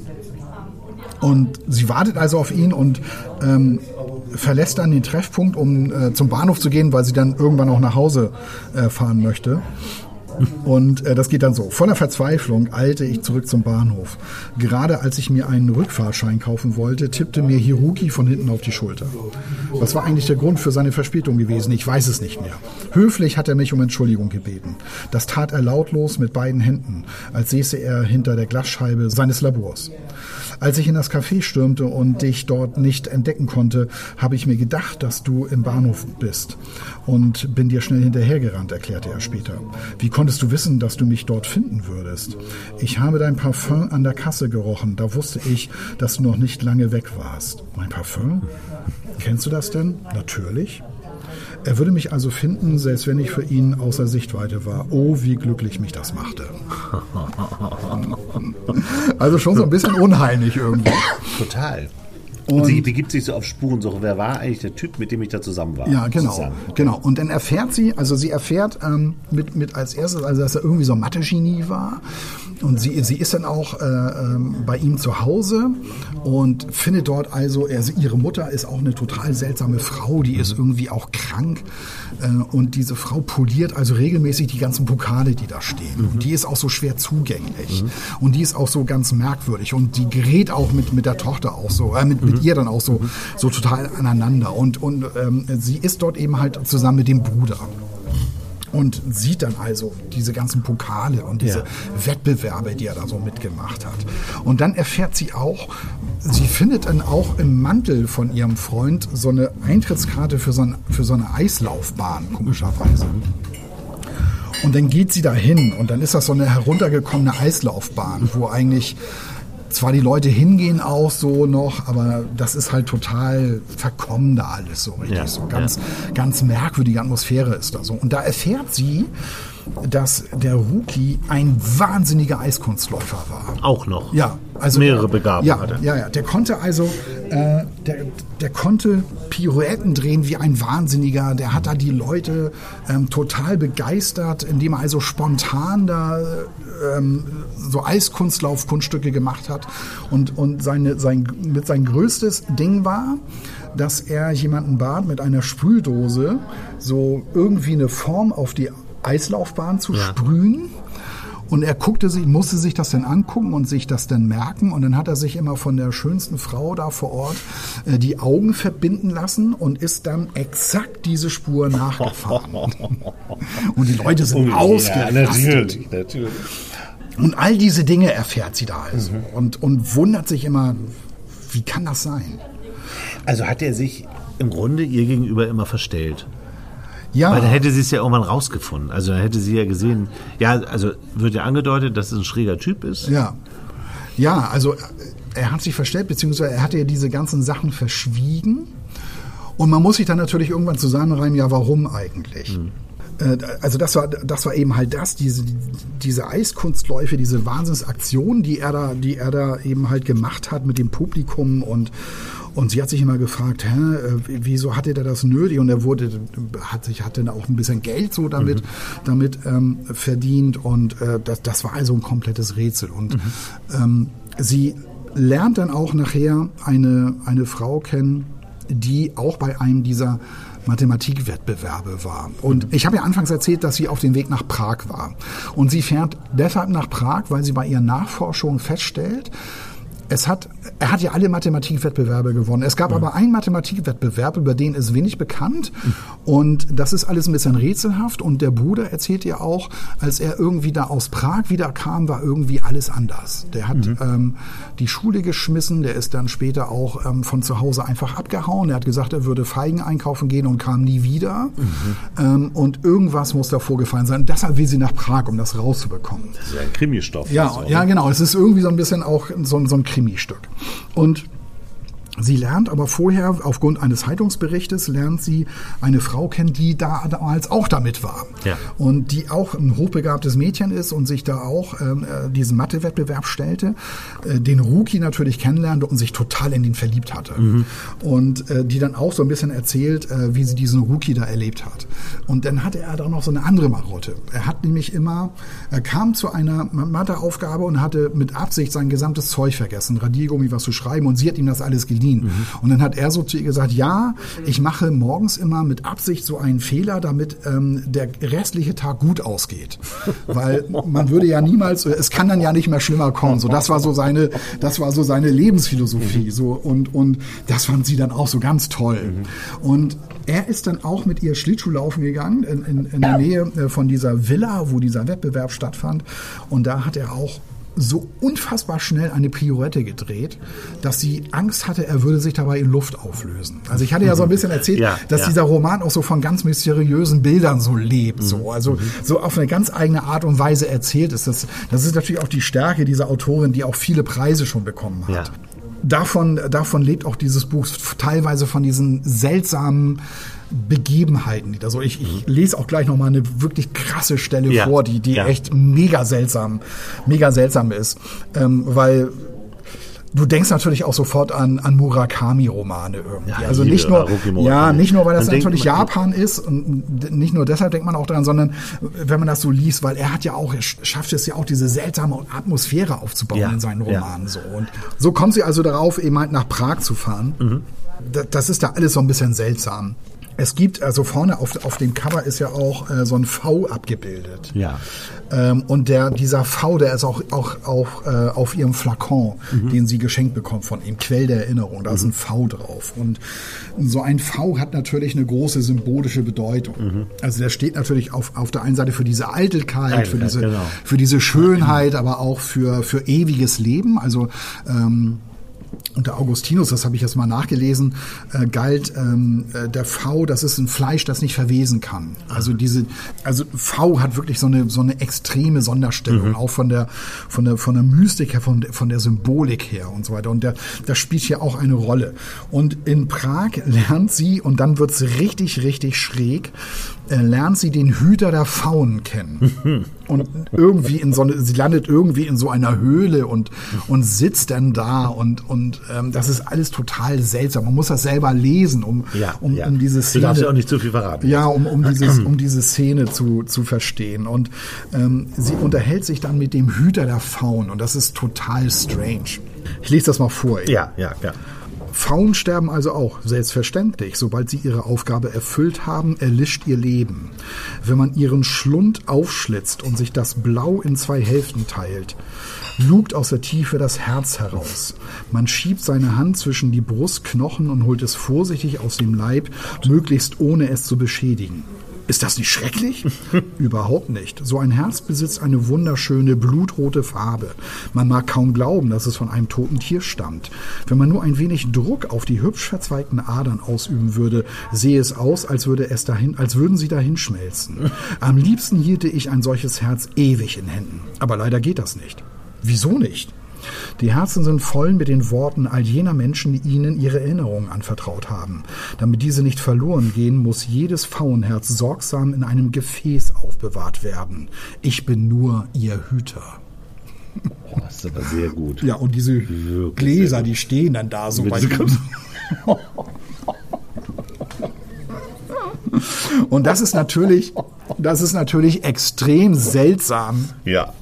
Und sie wartet also auf ihn und ähm, verlässt dann den Treffpunkt, um äh, zum Bahnhof zu gehen, weil sie dann irgendwann auch nach Hause äh, fahren möchte. Und äh, das geht dann so. Voller Verzweiflung eilte ich zurück zum Bahnhof. Gerade als ich mir einen Rückfahrschein kaufen wollte, tippte mir Hiruki von hinten auf die Schulter. Was war eigentlich der Grund für seine Verspätung gewesen? Ich weiß es nicht mehr. Höflich hat er mich um Entschuldigung gebeten. Das tat er lautlos mit beiden Händen, als säße er hinter der Glasscheibe seines Labors. Als ich in das Café stürmte und dich dort nicht entdecken konnte, habe ich mir gedacht, dass du im Bahnhof bist und bin dir schnell hinterhergerannt, erklärte er später. Wie konntest du wissen, dass du mich dort finden würdest? Ich habe dein Parfum an der Kasse gerochen. Da wusste ich, dass du noch nicht lange weg warst. Mein Parfum? Kennst du das denn? Natürlich. Er würde mich also finden, selbst wenn ich für ihn außer Sichtweite war. Oh, wie glücklich mich das machte. Also schon so ein bisschen unheimlich irgendwie. Total. Und, sie begibt sich so auf Spurensuche. Wer war eigentlich der Typ, mit dem ich da zusammen war? Ja, genau. Zusammen. Genau. Und dann erfährt sie, also sie erfährt ähm, mit, mit als erstes, also dass er irgendwie so ein Mathe-Genie war und sie, sie ist dann auch äh, ähm, bei ihm zu Hause und findet dort also, also, ihre Mutter ist auch eine total seltsame Frau, die ist irgendwie auch krank. Äh, und diese Frau poliert also regelmäßig die ganzen Pokale, die da stehen. Mhm. Und die ist auch so schwer zugänglich. Mhm. Und die ist auch so ganz merkwürdig. Und die gerät auch mit, mit der Tochter auch so, äh, mit, mhm. mit ihr dann auch so, mhm. so total aneinander. Und, und ähm, sie ist dort eben halt zusammen mit dem Bruder und sieht dann also diese ganzen Pokale und diese ja. Wettbewerbe, die er da so mitgemacht hat. Und dann erfährt sie auch, sie findet dann auch im Mantel von ihrem Freund so eine Eintrittskarte für so, ein, für so eine Eislaufbahn, komischerweise. Und dann geht sie da hin und dann ist das so eine heruntergekommene Eislaufbahn, wo eigentlich zwar die Leute hingehen auch so noch, aber das ist halt total verkommen da alles so richtig. Ja, so ganz, ja. ganz merkwürdige Atmosphäre ist da so. Und da erfährt sie, dass der Rookie ein wahnsinniger Eiskunstläufer war. Auch noch. Ja, also mehrere Begabungen ja, hatte. Ja, ja, der konnte also, äh, der, der konnte Pirouetten drehen wie ein Wahnsinniger. Der hat da die Leute ähm, total begeistert, indem er also spontan da ähm, so Eiskunstlaufkunststücke gemacht hat. Und, und seine, sein, mit sein größtes Ding war, dass er jemanden bat, mit einer Sprühdose so irgendwie eine Form auf die Eislaufbahn zu ja. sprühen. Und er guckte sich, musste sich das dann angucken und sich das dann merken. Und dann hat er sich immer von der schönsten Frau da vor Ort äh, die Augen verbinden lassen und ist dann exakt diese Spur nachgefahren. und die Leute sind oh, ausgerastet. Ja, natürlich, natürlich. Und all diese Dinge erfährt sie da also mhm. und, und wundert sich immer, wie kann das sein? Also hat er sich im Grunde ihr gegenüber immer verstellt. Ja. Weil dann hätte sie es ja irgendwann rausgefunden. Also dann hätte sie ja gesehen, ja, also wird ja angedeutet, dass es ein schräger Typ ist. Ja. Ja, also er hat sich verstellt, beziehungsweise er hatte ja diese ganzen Sachen verschwiegen. Und man muss sich dann natürlich irgendwann zusammenreimen, ja, warum eigentlich? Hm. Also das war, das war eben halt das, diese, diese Eiskunstläufe, diese Wahnsinnsaktion, die er da, die er da eben halt gemacht hat mit dem Publikum und, Und sie hat sich immer gefragt, hä, äh, wieso hatte der das nötig? Und er wurde, hat sich, hatte auch ein bisschen Geld so damit, mhm. damit ähm, verdient. Und äh, das, das war also ein komplettes Rätsel. Und mhm. ähm, sie lernt dann auch nachher eine, eine Frau kennen, die auch bei einem dieser Mathematikwettbewerbe war. Und ich habe ja anfangs erzählt, dass sie auf dem Weg nach Prag war. Und sie fährt deshalb nach Prag, weil sie bei ihren Nachforschungen feststellt, es hat, er hat ja alle Mathematikwettbewerbe gewonnen. Es gab ja. aber einen Mathematikwettbewerb, über den ist wenig bekannt. Und das ist alles ein bisschen rätselhaft. Und der Bruder erzählt ja auch, als er irgendwie da aus Prag wieder kam, war irgendwie alles anders. Der hat mhm. ähm, die Schule geschmissen, der ist dann später auch ähm, von zu Hause einfach abgehauen. Er hat gesagt, er würde Feigen einkaufen gehen und kam nie wieder. Mhm. Ähm, und irgendwas muss da vorgefallen sein. Deshalb will sie nach Prag, um das rauszubekommen. Das ist ja ein Krimistoff. Ja, ja, genau. Es ist irgendwie so ein bisschen auch so, so ein Krimi Chemiestück. Und Sie lernt aber vorher, aufgrund eines Zeitungsberichtes, lernt sie eine Frau kennen, die da damals auch damit war. Ja. Und die auch ein hochbegabtes Mädchen ist und sich da auch ähm, äh, diesen Mathe-Wettbewerb stellte, äh, den Rookie natürlich kennenlernte und sich total in ihn verliebt hatte. Mhm. Und äh, die dann auch so ein bisschen erzählt, äh, wie sie diesen Rookie da erlebt hat. Und dann hatte er da noch so eine andere Marotte. Er hat nämlich immer, er kam zu einer Matheaufgabe und hatte mit Absicht sein gesamtes Zeug vergessen, Radiergummi was zu schreiben und sie hat ihm das alles geliehen Berlin. Mhm. Und dann hat er so zu ihr gesagt, ja, ich mache morgens immer mit Absicht so einen Fehler, damit ähm, der restliche Tag gut ausgeht. Weil man würde ja niemals, es kann dann ja nicht mehr schlimmer kommen. So, das war so seine, das war so seine Lebensphilosophie. Mhm. So, und, und das fand sie dann auch so ganz toll. Mhm. Und er ist dann auch mit ihr Schlittschuhlaufen gegangen in, in, in der Nähe äh, von dieser Villa, wo dieser Wettbewerb stattfand. Und da hat er auch so unfassbar schnell eine Pirouette gedreht, dass sie Angst hatte, er würde sich dabei in Luft auflösen. Also ich hatte ja so ein bisschen erzählt, ja, dass ja. dieser Roman auch so von ganz mysteriösen Bildern so lebt, so mhm. also mhm. so auf eine ganz eigene Art und Weise erzählt ist. Das, das ist natürlich auch die Stärke dieser Autorin, die auch viele Preise schon bekommen hat. Ja. Davon, davon lebt auch dieses Buch teilweise von diesen seltsamen Begebenheiten. Also ich, ich lese auch gleich noch mal eine wirklich krasse Stelle ja. vor, die, die ja. echt mega seltsam, mega seltsam ist, ähm, weil Du denkst natürlich auch sofort an, an Murakami-Romane irgendwie. Ja, also nicht nur, ja, nicht nur, weil das natürlich Japan ist und nicht nur deshalb denkt man auch daran, sondern wenn man das so liest, weil er hat ja auch, er schafft es ja auch, diese seltsame Atmosphäre aufzubauen ja, in seinen Romanen ja. so. Und so kommt sie also darauf, eben halt nach Prag zu fahren. Mhm. Das ist da alles so ein bisschen seltsam. Es gibt, also vorne auf, auf dem Cover ist ja auch äh, so ein V abgebildet. Ja. Ähm, und der, dieser V, der ist auch, auch, auch äh, auf ihrem Flakon, mhm. den sie geschenkt bekommt von ihm, Quell der Erinnerung. Da mhm. ist ein V drauf. Und so ein V hat natürlich eine große symbolische Bedeutung. Mhm. Also der steht natürlich auf, auf der einen Seite für diese Eitelkeit, Eitelkeit für diese, genau. für diese Schönheit, aber auch für, für ewiges Leben. Also ähm, unter Augustinus, das habe ich jetzt mal nachgelesen, äh, galt ähm, äh, der V, das ist ein Fleisch, das nicht verwesen kann. Also diese, also V hat wirklich so eine so eine extreme Sonderstellung, mhm. auch von der von der von der Mystik her, von, von der Symbolik her und so weiter. Und der, das spielt hier auch eine Rolle. Und in Prag lernt sie und dann wird's richtig richtig schräg lernt sie den Hüter der Faunen kennen. und irgendwie in so eine, sie landet irgendwie in so einer Höhle und, und sitzt dann da und, und ähm, das ist alles total seltsam. Man muss das selber lesen, um, ja, um, ja. um diese Szene. Du darfst ja auch nicht zu viel verraten. Ja, um, um, dieses, um diese Szene zu, zu verstehen. Und ähm, sie unterhält sich dann mit dem Hüter der Faunen und das ist total strange. Ich lese das mal vor. Eben. Ja, ja, ja. Frauen sterben also auch, selbstverständlich. Sobald sie ihre Aufgabe erfüllt haben, erlischt ihr Leben. Wenn man ihren Schlund aufschlitzt und sich das Blau in zwei Hälften teilt, lugt aus der Tiefe das Herz heraus. Man schiebt seine Hand zwischen die Brustknochen und holt es vorsichtig aus dem Leib, möglichst ohne es zu beschädigen. Ist das nicht schrecklich? Überhaupt nicht. So ein Herz besitzt eine wunderschöne blutrote Farbe. Man mag kaum glauben, dass es von einem toten Tier stammt. Wenn man nur ein wenig Druck auf die hübsch verzweigten Adern ausüben würde, sehe es aus, als würde es dahin, als würden sie dahin schmelzen. Am liebsten hielte ich ein solches Herz ewig in Händen. Aber leider geht das nicht. Wieso nicht? Die Herzen sind voll mit den Worten all jener Menschen, die ihnen ihre Erinnerungen anvertraut haben. Damit diese nicht verloren gehen, muss jedes Pfauenherz sorgsam in einem Gefäß aufbewahrt werden. Ich bin nur ihr Hüter. Das ist aber sehr gut. Ja, und diese Wirklich Gläser, die stehen dann da so bei Und das ist natürlich, das ist natürlich extrem seltsam. Ja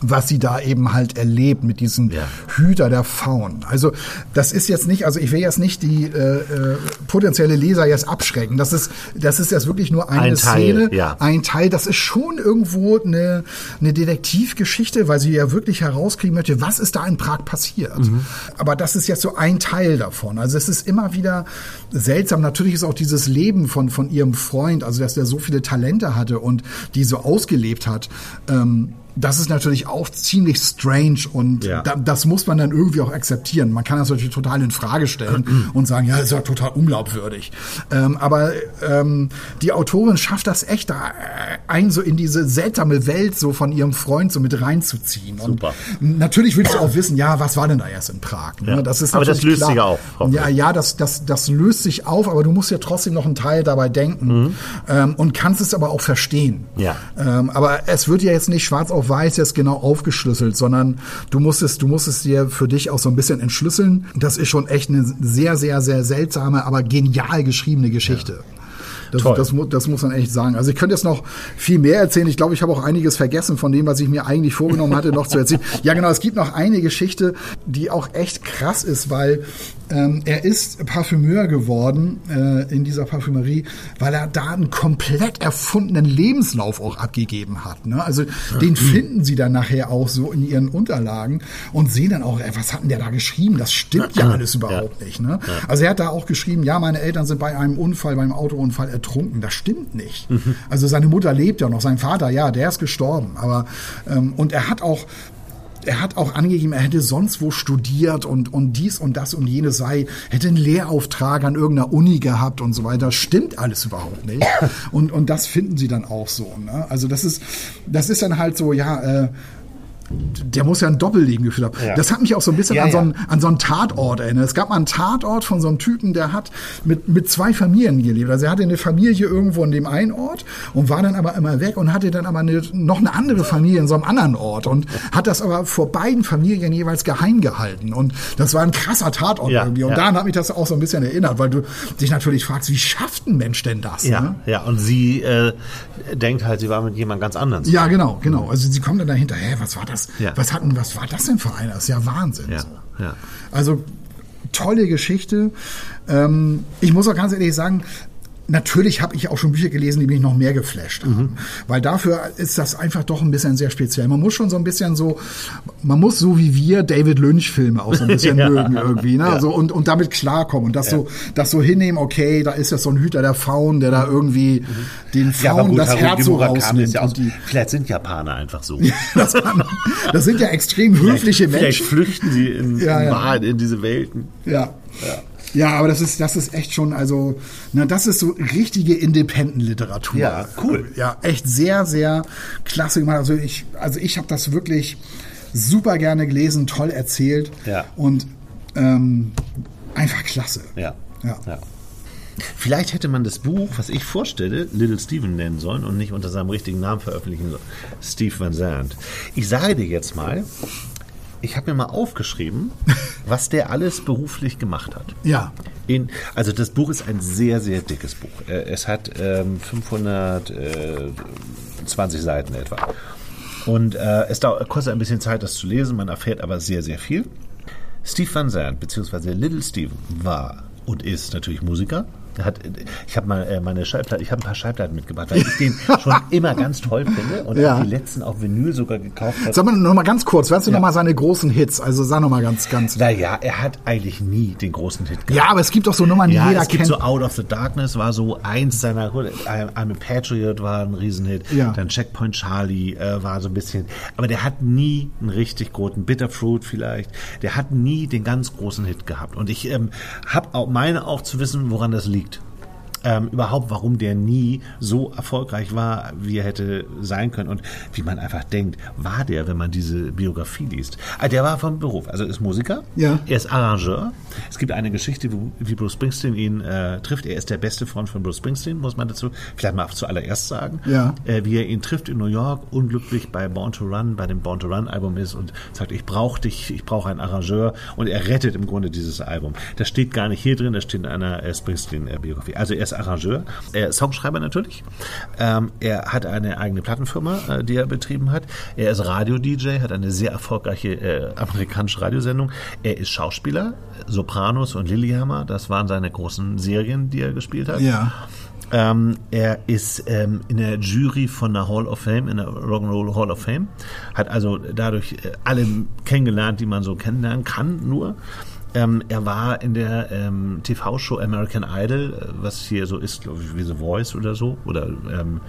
was sie da eben halt erlebt mit diesem ja. Hüter der Faun. Also das ist jetzt nicht, also ich will jetzt nicht die äh, äh, potenzielle Leser jetzt abschrecken. Das ist, das ist jetzt wirklich nur eine ein Szene, Teil, ja. ein Teil. Das ist schon irgendwo eine, eine Detektivgeschichte, weil sie ja wirklich herauskriegen möchte, was ist da in Prag passiert. Mhm. Aber das ist jetzt so ein Teil davon. Also es ist immer wieder seltsam. Natürlich ist auch dieses Leben von von ihrem Freund, also dass der so viele Talente hatte und die so ausgelebt hat. Ähm, das ist natürlich auch ziemlich strange und ja. da, das muss man dann irgendwie auch akzeptieren. Man kann das natürlich total in Frage stellen und sagen, ja, das ist ja total unglaubwürdig. Ähm, aber ähm, die Autorin schafft das echt, da äh, ein so in diese seltsame Welt so von ihrem Freund so mit reinzuziehen. Super. Und natürlich willst du auch wissen, ja, was war denn da erst in Prag? Ne? Ja. Das ist aber das löst klar. sich auf. Ja, ja, das, das, das löst sich auf, aber du musst ja trotzdem noch einen Teil dabei denken mhm. ähm, und kannst es aber auch verstehen. Ja. Ähm, aber es wird ja jetzt nicht schwarz auf weiß jetzt genau aufgeschlüsselt, sondern du musst es, du musst es dir für dich auch so ein bisschen entschlüsseln. Das ist schon echt eine sehr, sehr, sehr seltsame, aber genial geschriebene Geschichte. Ja. Das, das, das, muss man echt sagen. Also ich könnte jetzt noch viel mehr erzählen. Ich glaube, ich habe auch einiges vergessen von dem, was ich mir eigentlich vorgenommen hatte, noch zu erzählen. Ja, genau. Es gibt noch eine Geschichte, die auch echt krass ist, weil ähm, er ist Parfümeur geworden äh, in dieser Parfümerie, weil er da einen komplett erfundenen Lebenslauf auch abgegeben hat. Ne? Also ja. den finden sie dann nachher auch so in ihren Unterlagen und sehen dann auch, ey, was hat denn der da geschrieben? Das stimmt ja, ja alles überhaupt ja. nicht. Ne? Also er hat da auch geschrieben, ja, meine Eltern sind bei einem Unfall, beim Autounfall ertrunken. Das stimmt nicht. Mhm. Also seine Mutter lebt ja noch, sein Vater, ja, der ist gestorben. Aber ähm, und er hat auch er hat auch angegeben, er hätte sonst wo studiert und, und dies und das und jenes sei, hätte einen Lehrauftrag an irgendeiner Uni gehabt und so weiter. Stimmt alles überhaupt nicht. Und, und das finden sie dann auch so. Ne? Also das ist, das ist dann halt so, ja, äh, der muss ja ein Doppelleben geführt haben. Ja. Das hat mich auch so ein bisschen ja, an, so einen, an so einen Tatort erinnert. Es gab mal einen Tatort von so einem Typen, der hat mit, mit zwei Familien gelebt. Also er hatte eine Familie irgendwo in dem einen Ort und war dann aber immer weg und hatte dann aber eine, noch eine andere Familie in so einem anderen Ort und hat das aber vor beiden Familien jeweils geheim gehalten. Und das war ein krasser Tatort ja, irgendwie. Und daran hat mich das auch so ein bisschen erinnert, weil du dich natürlich fragst, wie schafft ein Mensch denn das? Ja, ne? ja. und sie äh, denkt halt, sie war mit jemand ganz anderem. Ja, genau, genau. Also sie kommt dann dahinter, hä, was war das? Das, ja. was hatten, was war das denn für einer? Das ist ja Wahnsinn. Ja. So. Also tolle Geschichte. Ähm, ich muss auch ganz ehrlich sagen, Natürlich habe ich auch schon Bücher gelesen, die mich noch mehr geflasht haben. Mhm. Weil dafür ist das einfach doch ein bisschen sehr speziell. Man muss schon so ein bisschen so, man muss so wie wir David Lynch-Filme auch so ein bisschen ja. mögen irgendwie, ne? Ja. So, und, und damit klarkommen und das ja. so, das so hinnehmen, okay, da ist ja so ein Hüter der Faun, der da irgendwie mhm. den Faun gut, das Herz so rausnimmt. Die, vielleicht sind Japaner einfach so. das, das, sind ja extrem höfliche Menschen. Vielleicht flüchten sie in, in in diese Welten. Ja. ja. Ja, aber das ist, das ist echt schon, also, na, das ist so richtige Independent-Literatur. Ja, cool. Ja, echt sehr, sehr klasse gemacht. Also ich, also ich habe das wirklich super gerne gelesen, toll erzählt. Ja. Und ähm, einfach klasse. Ja. ja. ja. Vielleicht hätte man das Buch, was ich vorstelle, Little Steven nennen sollen und nicht unter seinem richtigen Namen veröffentlichen sollen. Steve Van Zandt. Ich sage dir jetzt mal, ich habe mir mal aufgeschrieben, was der alles beruflich gemacht hat. Ja. In, also das Buch ist ein sehr, sehr dickes Buch. Äh, es hat ähm, 520 Seiten etwa. Und äh, es dauert, kostet ein bisschen Zeit, das zu lesen. Man erfährt aber sehr, sehr viel. Steve Van Zandt, beziehungsweise Little Steven, war und ist natürlich Musiker, hat, ich habe mal äh, meine Schallplatte, ich habe ein paar Schallplatten mitgebracht, weil ich den schon immer ganz toll finde und ja. die letzten auf Vinyl sogar gekauft habe. Sag mal noch mal ganz kurz, weißt du ja. noch mal seine großen Hits? Also sag noch mal ganz, ganz. Naja, er hat eigentlich nie den großen Hit gehabt. Ja, aber es gibt auch so Nummern, die ja, jeder es kennt. gibt so Out of the Darkness war so eins seiner, I'm a Patriot war ein Riesenhit, ja. dann Checkpoint Charlie äh, war so ein bisschen, aber der hat nie einen richtig großen Bitterfruit vielleicht, der hat nie den ganz großen Hit gehabt und ich ähm, habe auch meine auch zu wissen, woran das liegt. Ähm, überhaupt, warum der nie so erfolgreich war, wie er hätte sein können und wie man einfach denkt, war der, wenn man diese Biografie liest. Ah, der war vom Beruf, also ist Musiker, Ja. er ist Arrangeur. Es gibt eine Geschichte, wie Bruce Springsteen ihn äh, trifft. Er ist der beste Freund von Bruce Springsteen, muss man dazu vielleicht mal zuallererst sagen. Ja. Äh, wie er ihn trifft in New York, unglücklich bei Born to Run, bei dem Born to Run Album ist und sagt, ich brauche dich, ich brauche einen Arrangeur und er rettet im Grunde dieses Album. Das steht gar nicht hier drin, das steht in einer äh, Springsteen-Biografie. Also er ist Arrangeur, er ist Songschreiber natürlich. Ähm, er hat eine eigene Plattenfirma, äh, die er betrieben hat. Er ist Radio-DJ, hat eine sehr erfolgreiche äh, amerikanische Radiosendung. Er ist Schauspieler, Sopranos und Lilyhammer, das waren seine großen Serien, die er gespielt hat. Ja. Ähm, er ist ähm, in der Jury von der Hall of Fame, in der Rock'n'Roll Hall of Fame, hat also dadurch äh, alle kennengelernt, die man so kennenlernen kann, nur. Ähm, er war in der ähm, TV-Show American Idol, äh, was hier so ist, glaube ich, wie The Voice oder so, oder ähm,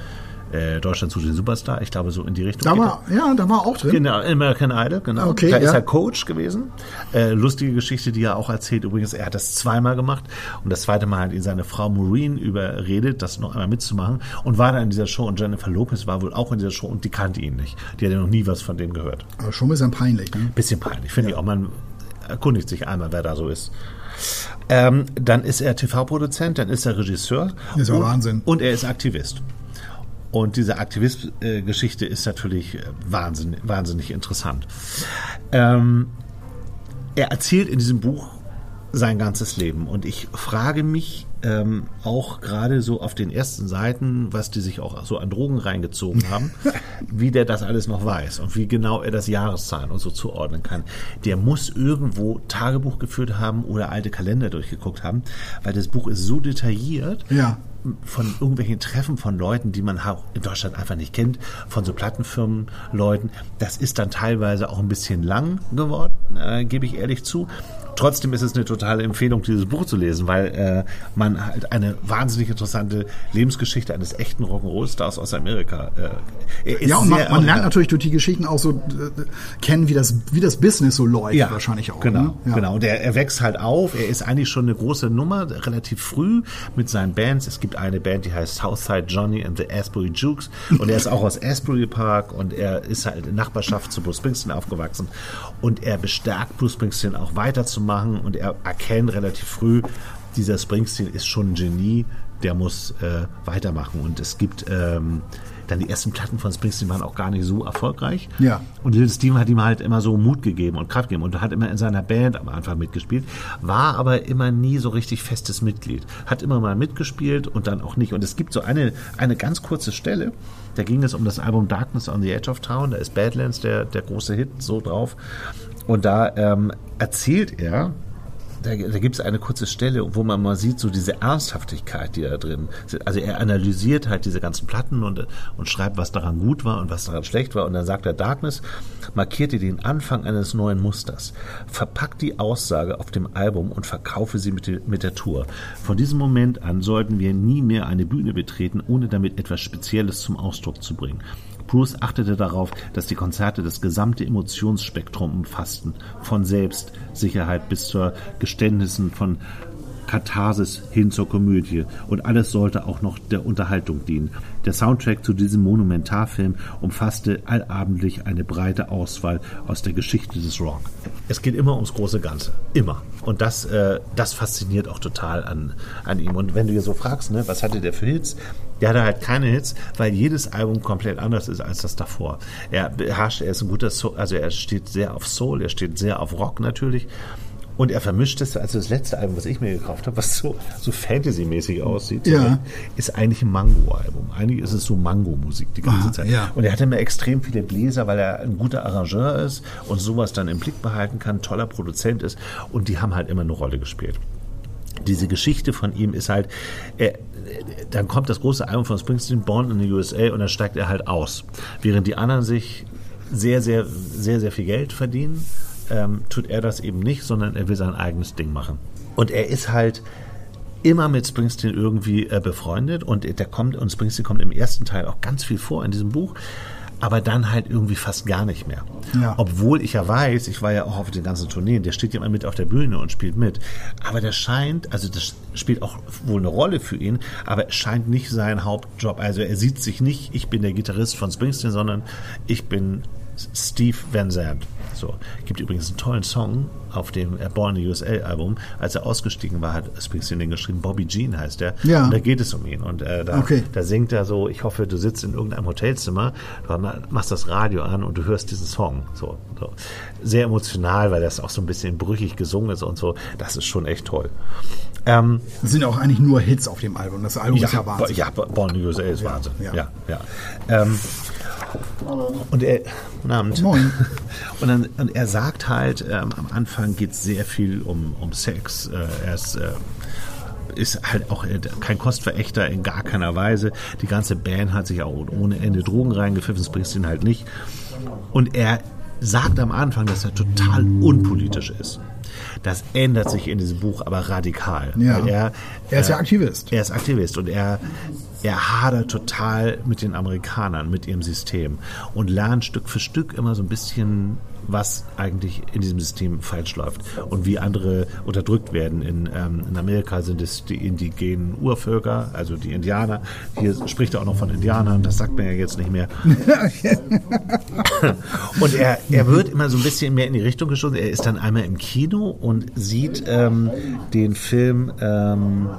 äh, Deutschland sucht den Superstar, ich glaube so in die Richtung. Da war, ja, da war auch drin. Genau, American Idol, genau. Okay, da ja. ist er Coach gewesen. Äh, lustige Geschichte, die er auch erzählt. Übrigens, er hat das zweimal gemacht und das zweite Mal hat ihn seine Frau Maureen überredet, das noch einmal mitzumachen und war da in dieser Show und Jennifer Lopez war wohl auch in dieser Show und die kannte ihn nicht. Die hatte noch nie was von dem gehört. Aber schon ein bisschen peinlich. Ne? Bisschen peinlich, finde ich auch. Man erkundigt sich einmal, wer da so ist. Ähm, dann ist er TV-Produzent, dann ist er Regisseur. Ist ja Wahnsinn. Und er ist Aktivist. Und diese Aktivist-Geschichte ist natürlich äh, wahnsinnig, wahnsinnig interessant. Ähm, er erzählt in diesem Buch sein ganzes Leben. Und ich frage mich ähm, auch gerade so auf den ersten Seiten, was die sich auch so an Drogen reingezogen haben, wie der das alles noch weiß und wie genau er das Jahreszahlen und so zuordnen kann. Der muss irgendwo Tagebuch geführt haben oder alte Kalender durchgeguckt haben, weil das Buch ist so detailliert Ja. Von irgendwelchen Treffen von Leuten, die man in Deutschland einfach nicht kennt, von so Plattenfirmenleuten. Das ist dann teilweise auch ein bisschen lang geworden, äh, gebe ich ehrlich zu. Trotzdem ist es eine totale Empfehlung, dieses Buch zu lesen, weil äh, man halt eine wahnsinnig interessante Lebensgeschichte eines echten Rock'n'Roll-Stars aus Amerika. Äh, ist Ja, und man, man lernt natürlich durch die Geschichten auch so äh, kennen, wie das, wie das Business so läuft, wahrscheinlich auch. Genau, ne? ja. genau. Und er, er wächst halt auf. Er ist eigentlich schon eine große Nummer, relativ früh mit seinen Bands. Es gibt eine Band, die heißt Southside Johnny and the Asbury Jukes. Und er ist auch aus Asbury Park und er ist halt in Nachbarschaft zu Bruce Springsteen aufgewachsen. Und er bestärkt Bruce Springsteen auch weiterzumachen. Und er erkennt relativ früh, dieser Springsteen ist schon ein Genie, der muss äh, weitermachen. Und es gibt ähm, dann die ersten Platten von Springsteen waren auch gar nicht so erfolgreich. Ja. Und Lil Steven hat ihm halt immer so Mut gegeben und Kraft gegeben und hat immer in seiner Band am Anfang mitgespielt, war aber immer nie so richtig festes Mitglied. Hat immer mal mitgespielt und dann auch nicht. Und es gibt so eine, eine ganz kurze Stelle, da ging es um das Album Darkness on the Edge of Town, da ist Badlands der, der große Hit so drauf. Und da ähm, erzählt er, da, da gibt es eine kurze Stelle, wo man mal sieht, so diese Ernsthaftigkeit, die da drin. Also er analysiert halt diese ganzen Platten und, und schreibt, was daran gut war und was daran schlecht war. Und dann sagt er, Darkness markierte den Anfang eines neuen Musters. Verpackt die Aussage auf dem Album und verkaufe sie mit, mit der Tour. Von diesem Moment an sollten wir nie mehr eine Bühne betreten, ohne damit etwas Spezielles zum Ausdruck zu bringen. Bruce achtete darauf, dass die Konzerte das gesamte Emotionsspektrum umfassten, von Selbstsicherheit bis zur Geständnissen von Katharsis hin zur Komödie und alles sollte auch noch der Unterhaltung dienen. Der Soundtrack zu diesem Monumentarfilm umfasste allabendlich eine breite Auswahl aus der Geschichte des Rock. Es geht immer ums große Ganze, immer. Und das, äh, das fasziniert auch total an, an ihm. Und wenn du dir so fragst, ne, was hatte der für Hits? Der hatte halt keine Hits, weil jedes Album komplett anders ist als das davor. Er beherrscht, er ist ein guter Soul, also er steht sehr auf Soul, er steht sehr auf Rock natürlich. Und er vermischt es, also das letzte Album, was ich mir gekauft habe, was so, so Fantasy-mäßig aussieht, Ja. ist eigentlich ein Mango-Album. Eigentlich ist es so Mango-Musik die ganze Ah, Zeit. ja. Und er hat immer extrem viele Bläser, weil er ein guter Arrangeur ist und sowas dann im Blick behalten kann, toller Produzent ist. Und die haben halt immer eine Rolle gespielt diese Geschichte von ihm ist halt, er, dann kommt das große Album von Springsteen, Born in the USA, und dann steigt er halt aus. Während die anderen sich sehr, sehr, sehr, sehr viel Geld verdienen, ähm, tut er das eben nicht, sondern er will sein eigenes Ding machen. Und er ist halt immer mit Springsteen irgendwie äh, befreundet und der kommt und Springsteen kommt im ersten Teil auch ganz viel vor in diesem Buch aber dann halt irgendwie fast gar nicht mehr. Ja. Obwohl ich ja weiß, ich war ja auch auf den ganzen Tourneen, der steht ja immer mit auf der Bühne und spielt mit. Aber der scheint, also das spielt auch wohl eine Rolle für ihn, aber es scheint nicht sein Hauptjob. Also er sieht sich nicht, ich bin der Gitarrist von Springsteen, sondern ich bin Steve Van Zandt. So. Gibt übrigens einen tollen Song auf dem Born in the USA Album. Als er ausgestiegen war, hat Springsteen den geschrieben. Bobby Jean heißt er. Ja. Und da geht es um ihn. Und äh, da, Okay. da singt er so, ich hoffe, du sitzt in irgendeinem Hotelzimmer, du machst das Radio an und du hörst diesen Song. So, so. Sehr emotional, weil das auch so ein bisschen brüchig gesungen ist und so. Das ist schon echt toll. Ähm, Es sind auch eigentlich nur Hits auf dem Album. Das Album ist ja Wahnsinn. ja, Born in the USA ist Wahnsinn. ja. Ja, ja. Ähm, und er, guten Abend. Moin. Und, dann, und er sagt halt, ähm, am Anfang geht es sehr viel um, um Sex. Äh, er ist, äh, ist halt auch äh, kein Kostverächter in gar keiner Weise. Die ganze Band hat sich auch ohne Ende Drogen reingepfiffen, das bringt ihn halt nicht. Und er sagt am Anfang, dass er total unpolitisch ist. Das ändert sich in diesem Buch aber radikal. Ja. Er, Er ist ja äh, Aktivist. Er ist Aktivist und er, er hadert total mit den Amerikanern, mit ihrem System und lernt Stück für Stück immer so ein bisschen, was eigentlich in diesem System falsch läuft und wie andere unterdrückt werden. In, ähm, in Amerika sind es die indigenen Urvölker, also die Indianer. Hier spricht er auch noch von Indianern, das sagt man ja jetzt nicht mehr. Und er, er wird immer so ein bisschen mehr in die Richtung geschossen. Er ist dann einmal im Kino und sieht ähm, den Film, ähm,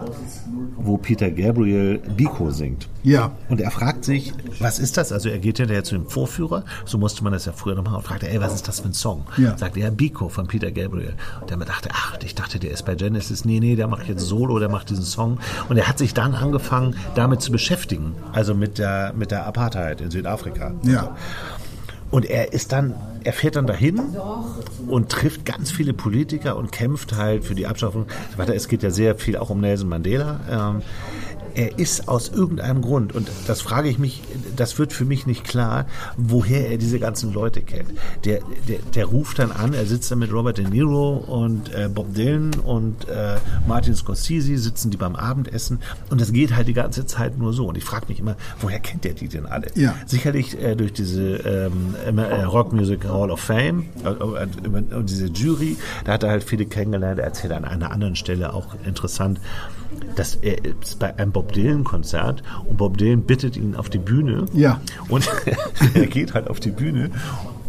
wo Peter Gabriel Biko singt. Ja. Und er fragt sich, was ist das? Also er geht hinterher zu dem Vorführer, so musste man das ja früher noch machen, und fragt, ey, was ist das für ein Song? Ja. Sagt er, Biko von Peter Gabriel. Und der dachte, ach, ich dachte, der ist bei Genesis. Nee, nee, der macht jetzt Solo, der macht diesen Song. Und er hat sich dann angefangen, damit zu beschäftigen, also mit der, mit der Apartheid in Südafrika. Ja. Und er ist dann, er fährt dann dahin und trifft ganz viele Politiker und kämpft halt für die Abschaffung. Es geht ja sehr viel auch um Nelson Mandela. Ähm, er ist aus irgendeinem Grund, und das frage ich mich, das wird für mich nicht klar, woher er diese ganzen Leute kennt. Der, der, der ruft dann an, er sitzt dann mit Robert De Niro und äh, Bob Dylan und äh, Martin Scorsese, sitzen die beim Abendessen und es geht halt die ganze Zeit nur so. Und ich frage mich immer, woher kennt er die denn alle? Ja. Sicherlich äh, durch diese ähm, äh, Rock Music Hall of Fame äh, äh, und diese Jury, da hat er halt viele kennengelernt. Er erzählt an einer anderen Stelle auch interessant, dass er ist bei einem Bob Dylan Konzert und Bob Dylan bittet ihn auf die Bühne. Ja. Und er geht halt auf die Bühne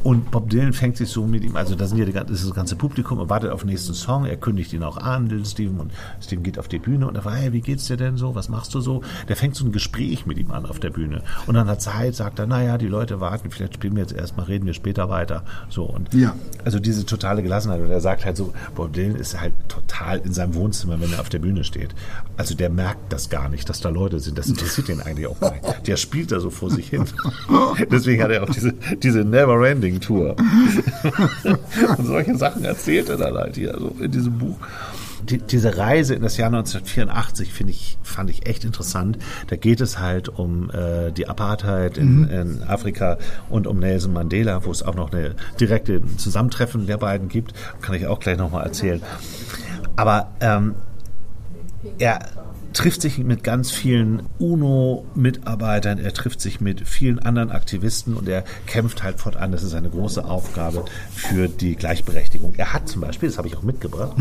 und Bob Dylan fängt sich so mit ihm, also da sind ja die, ist das ganze Publikum, er wartet auf den nächsten Song, er kündigt ihn auch an, Little Steven, und Steven geht auf die Bühne und er fragt, hey, wie geht's dir denn so, was machst du so? Der fängt so ein Gespräch mit ihm an auf der Bühne. Und an der Zeit sagt er, naja, die Leute warten, vielleicht spielen wir jetzt erstmal, reden wir später weiter. So und Ja. also diese totale Gelassenheit. Und er sagt halt so, Bob Dylan ist halt total in seinem Wohnzimmer, wenn er auf der Bühne steht. Also der merkt das gar nicht, dass da Leute sind. Das interessiert ihn eigentlich auch gar nicht. Der spielt da so vor sich hin. Deswegen hat er auch diese, diese Never-Ending Tour. Und solche Sachen erzählt er dann halt hier so in diesem Buch. Die, diese Reise in das Jahr 1984 finde ich, fand ich echt interessant. Da geht es halt um äh, die Apartheid in, in Afrika und um Nelson Mandela, wo es auch noch eine direkte Zusammentreffen der beiden gibt. Kann ich auch gleich nochmal erzählen. Aber ähm, er trifft sich mit ganz vielen UNO-Mitarbeitern, er trifft sich mit vielen anderen Aktivisten und er kämpft halt fortan. Das ist eine große Aufgabe für die Gleichberechtigung. Er hat zum Beispiel, das habe ich auch mitgebracht,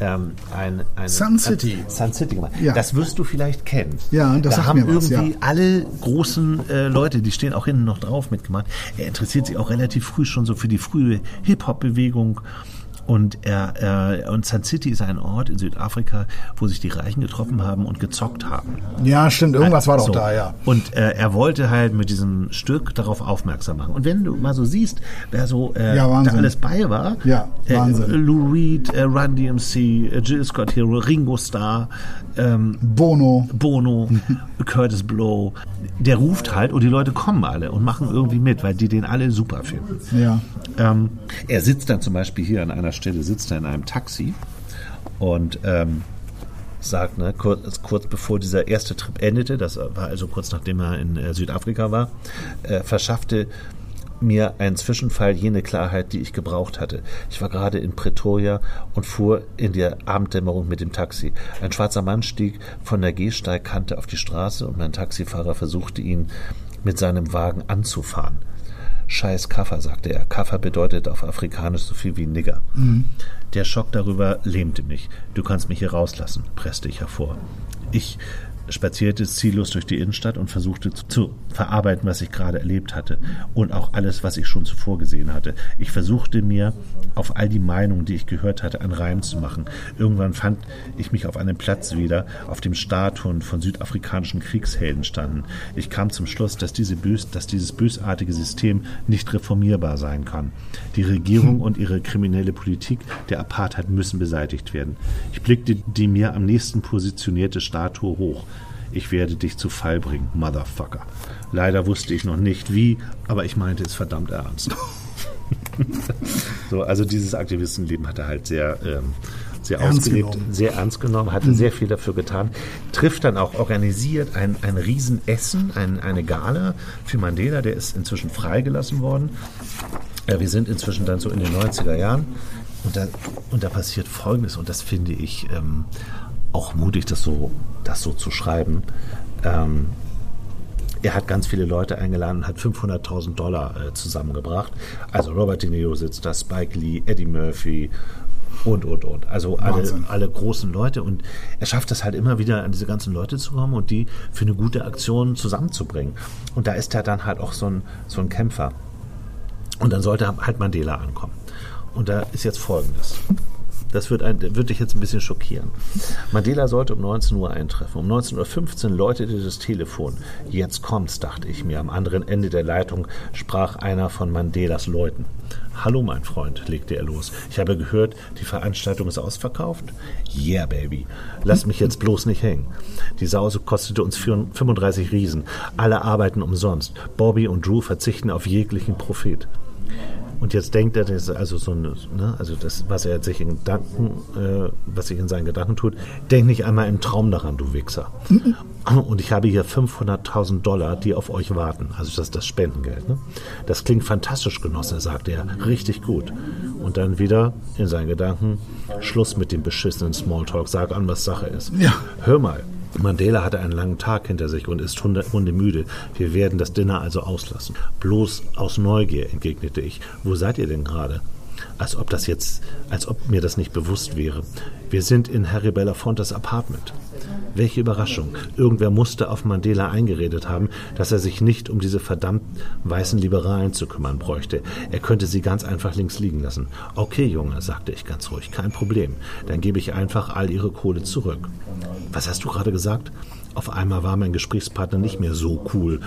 ähm, ein, ein Sun City. Ein, Sun City gemacht. Ja. Das wirst du vielleicht kennen. Ja, das da haben mir was, irgendwie ja. alle großen äh, Leute, die stehen auch hinten noch drauf mitgemacht. Er interessiert sich auch relativ früh schon so für die frühe Hip-Hop-Bewegung. Und er, er und Sun City ist ein Ort in Südafrika, wo sich die Reichen getroffen haben und gezockt haben. Ja, stimmt. Irgendwas war doch So. da, ja. Und äh, er wollte halt mit diesem Stück darauf aufmerksam machen. Und wenn du mal so siehst, wer so äh, Ja, da alles bei war, Ja, äh, Wahnsinn. Lou Reed, äh, Run DMC, äh, Jill Scott Hero, Ringo Starr, ähm, Bono. Bono, Curtis Blow, der ruft halt und die Leute kommen alle und machen irgendwie mit, weil die den alle super finden. Ja. Ähm, er sitzt dann zum Beispiel hier an einer Stelle, sitzt er in einem Taxi und ähm, sagt, ne, kurz, kurz bevor dieser erste Trip endete, das war also kurz nachdem er in äh, Südafrika war, äh, verschaffte mir ein Zwischenfall jene Klarheit, die ich gebraucht hatte. Ich war gerade in Pretoria und fuhr in der Abenddämmerung mit dem Taxi. Ein schwarzer Mann stieg von der Gehsteigkante auf die Straße und mein Taxifahrer versuchte ihn mit seinem Wagen anzufahren. Scheiß Kaffer, sagte er. Kaffer bedeutet auf Afrikanisch so viel wie Nigger. Mhm. Der Schock darüber lähmte mich. Du kannst mich hier rauslassen, presste ich hervor. Ich spazierte ziellos durch die Innenstadt und versuchte zu, zu, verarbeiten, was ich gerade erlebt hatte und auch alles, was ich schon zuvor gesehen hatte. Ich versuchte mir auf all die Meinungen, die ich gehört hatte, einen Reim zu machen. Irgendwann fand ich mich auf einem Platz wieder, auf dem Statuen von südafrikanischen Kriegshelden standen. Ich kam zum Schluss, dass, diese bös, dass dieses bösartige System nicht reformierbar sein kann. Die Regierung und ihre kriminelle Politik der Apartheid müssen beseitigt werden. Ich blickte die mir am nächsten positionierte Statue hoch. Ich werde dich zu Fall bringen, Motherfucker. Leider wusste ich noch nicht wie, aber ich meinte es verdammt ernst. so, also dieses Aktivistenleben hat er halt sehr, ähm, sehr ernst ausgelebt, genommen. sehr ernst genommen, hatte mhm. sehr viel dafür getan. Trifft dann auch organisiert ein, ein Riesenessen, ein, eine Gala für Mandela, der ist inzwischen freigelassen worden. Ja, wir sind inzwischen dann so in den 90er Jahren. Und da, und da passiert Folgendes, und das finde ich ähm, auch mutig, das so, das so zu schreiben. Ähm, er hat ganz viele Leute eingeladen und hat 500.000 Dollar äh, zusammengebracht. Also Robert De Niro sitzt da, Spike Lee, Eddie Murphy und, und, und. Also alle, alle großen Leute. Und er schafft es halt immer wieder, an diese ganzen Leute zu kommen und die für eine gute Aktion zusammenzubringen. Und da ist er dann halt auch so ein, so ein Kämpfer. Und dann sollte halt Mandela ankommen. Und da ist jetzt Folgendes. Das wird, ein, wird dich jetzt ein bisschen schockieren. Mandela sollte um 19 Uhr eintreffen. Um 19.15 Uhr läutete das Telefon. Jetzt kommt's, dachte ich mir. Am anderen Ende der Leitung sprach einer von Mandelas Leuten. Hallo, mein Freund, legte er los. Ich habe gehört, die Veranstaltung ist ausverkauft. Yeah, Baby. Lass mich jetzt bloß nicht hängen. Die Sause kostete uns 35 Riesen. Alle arbeiten umsonst. Bobby und Drew verzichten auf jeglichen Profit. Und jetzt denkt er, das also so eine, ne, also das, was er sich in Gedanken, äh, was sich in seinen Gedanken tut, denk nicht einmal im Traum daran, du Wichser. Mhm. Und ich habe hier 500.000 Dollar, die auf euch warten. Also das ist das Spendengeld. Ne? Das klingt fantastisch, Genosse, sagt er. Richtig gut. Und dann wieder in seinen Gedanken, Schluss mit dem beschissenen Smalltalk. Sag an, was Sache ist. Ja. Hör mal, Mandela hatte einen langen Tag hinter sich und ist hundemüde. Wir werden das Dinner also auslassen. Bloß aus Neugier, entgegnete ich. Wo seid ihr denn gerade? Als ob das jetzt, als ob mir das nicht bewusst wäre. Wir sind in Harry Belafontes Apartment. Welche Überraschung. Irgendwer musste auf Mandela eingeredet haben, dass er sich nicht um diese verdammt weißen Liberalen zu kümmern bräuchte. Er könnte sie ganz einfach links liegen lassen. Okay, Junge, sagte ich ganz ruhig, kein Problem. Dann gebe ich einfach all ihre Kohle zurück. Was hast du gerade gesagt? Auf einmal war mein Gesprächspartner nicht mehr so cool,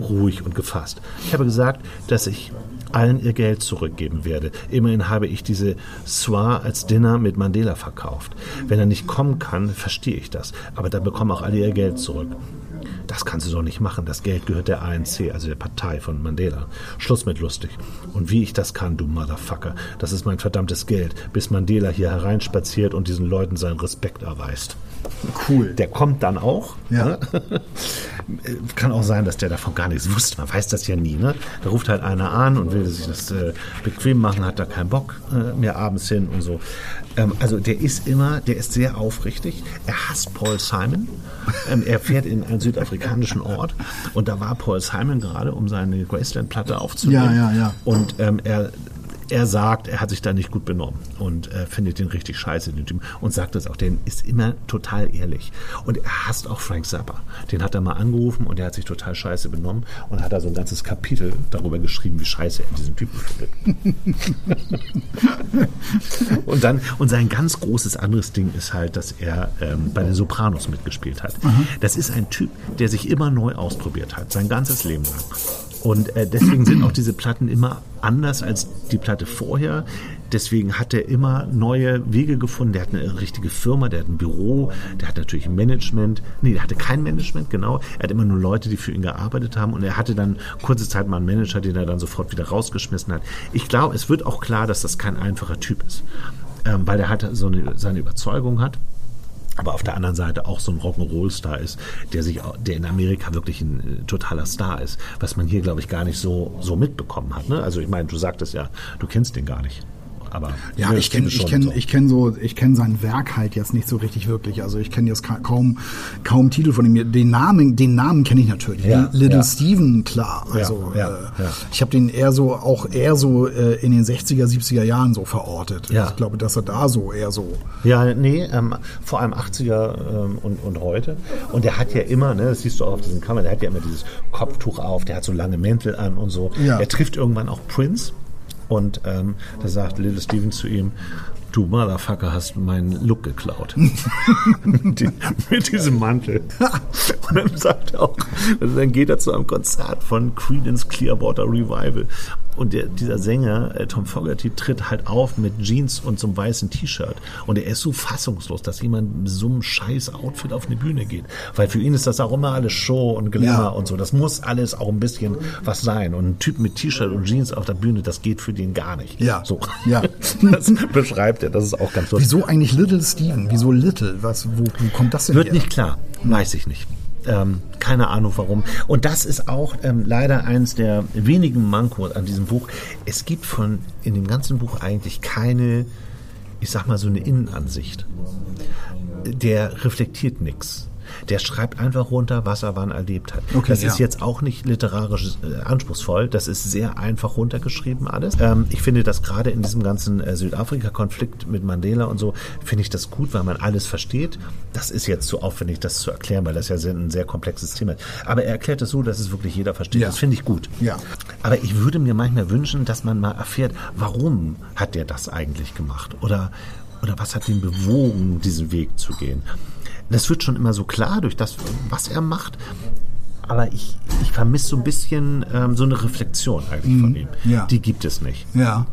ruhig und gefasst. Ich habe gesagt, dass ich allen ihr Geld zurückgeben werde. Immerhin habe ich diese Soir als Dinner mit Mandela verkauft. Wenn er nicht kommen kann, verstehe ich das. Aber dann bekommen auch alle ihr Geld zurück. Das kannst du doch nicht machen. Das Geld gehört der ANC, also der Partei von Mandela. Schluss mit lustig. Und wie ich das kann, du Motherfucker. Das ist mein verdammtes Geld, bis Mandela hier hereinspaziert und diesen Leuten seinen Respekt erweist. Cool. Der kommt dann auch. Ja. Ne? Kann auch sein, dass der davon gar nichts wusste. Man weiß das ja nie. Ne? Da ruft halt einer an und will sich das äh, bequem machen, hat da keinen Bock äh, mehr abends hin und so. Ähm, also der ist immer, der ist sehr aufrichtig. Er hasst Paul Simon. Ähm, er fährt in einen südafrikanischen Ort und da war Paul Simon gerade, um seine Graceland-Platte aufzunehmen. Ja, ja, ja. Und ähm, er er sagt, er hat sich da nicht gut benommen und äh, findet den richtig scheiße, den Typen. Und sagt das auch, der ist immer total ehrlich. Und er hasst auch Frank Zappa. Den hat er mal angerufen und der hat sich total scheiße benommen und hat da so ein ganzes Kapitel darüber geschrieben, wie scheiße er diesen Typen findet. und dann, und sein ganz großes anderes Ding ist halt, dass er ähm, bei den Sopranos mitgespielt hat. Mhm. Das ist ein Typ, der sich immer neu ausprobiert hat, sein ganzes Leben lang. Und äh, deswegen sind auch diese Platten immer anders als die Platte vorher. Deswegen hat er immer neue Wege gefunden. Der hat eine richtige Firma, der hat ein Büro, der hat natürlich ein Management. Nee, der hatte kein Management, genau. Er hat immer nur Leute, die für ihn gearbeitet haben. Und er hatte dann kurze Zeit mal einen Manager, den er dann sofort wieder rausgeschmissen hat. Ich glaube, es wird auch klar, dass das kein einfacher Typ ist. Ähm, weil er halt so eine, seine Überzeugung hat aber auf der anderen Seite auch so ein Rock'n'Roll-Star ist, der sich, der in Amerika wirklich ein äh, totaler Star ist, was man hier, glaube ich, gar nicht so, so mitbekommen hat. Ne? Also ich meine, du sagtest ja, du kennst den gar nicht. Aber Ja, ich kenne ich schon kenn, so. ich kenn so, ich kenn sein Werk halt jetzt nicht so richtig wirklich. Also ich kenne jetzt ka kaum, kaum Titel von ihm. Den Namen, den Namen kenne ich natürlich. Ja, Little ja. Steven, klar. Also ja, äh, ich habe den eher so, auch eher so äh, in den 60er, 70er Jahren so verortet. Ja. Ich glaube, dass er da so eher so. Ja, nee, ähm, vor allem 80er ähm, und, und heute. Und der hat ja immer, ne, das siehst du auch auf diesen Kamera, der hat ja immer dieses Kopftuch auf, der hat so lange Mäntel an und so. Er trifft irgendwann auch Prince und ähm, da sagt Little Steven zu ihm, du Motherfucker hast meinen Look geklaut. mit, die- mit diesem Mantel. und dann sagt er auch, also dann geht er zu einem Konzert von Creedence Clearwater Revival. Und der, dieser Sänger, äh, Tom Fogerty, tritt halt auf mit Jeans und so einem weißen T-Shirt. Und er ist so fassungslos, dass jemand mit so einem scheiß Outfit auf eine Bühne geht. Weil für ihn ist das auch immer alles Show und Glamour Ja. und so. Das muss alles auch ein bisschen was sein. Und ein Typ mit T-Shirt und Jeans auf der Bühne, das geht für den gar nicht. Ja. So. Ja. Das beschreibt er. Das ist auch ganz lustig. Wieso eigentlich Little Steven? Wieso Little? Was, wo, wo kommt das denn Wird her? nicht klar. Weiß ich nicht. Ähm, keine Ahnung warum. Und das ist auch ähm, leider eines der wenigen Mankos an diesem Buch. Es gibt von in dem ganzen Buch eigentlich keine, ich sag mal so eine Innenansicht. Der reflektiert nichts. Der schreibt einfach runter, was er wann erlebt hat. Okay, das ist ja. jetzt auch nicht literarisch äh, anspruchsvoll. Das ist sehr einfach runtergeschrieben alles. Ähm, ich finde das gerade in diesem ganzen äh, Südafrika-Konflikt mit Mandela und so, finde ich das gut, weil man alles versteht. Das ist jetzt zu aufwendig, das zu erklären, weil das ja sehr, ein sehr komplexes Thema ist. Aber er erklärt es so, dass es wirklich jeder versteht. Ja. Das finde ich gut. Ja. Aber ich würde mir manchmal wünschen, dass man mal erfährt, warum hat der das eigentlich gemacht? Oder, oder was hat ihn bewogen, diesen Weg zu gehen? Das wird schon immer so klar durch das, was er macht. Aber ich, ich vermisse so ein bisschen ähm, so eine Reflexion eigentlich von ihm. Mhm. ja. Die gibt es nicht. Ja.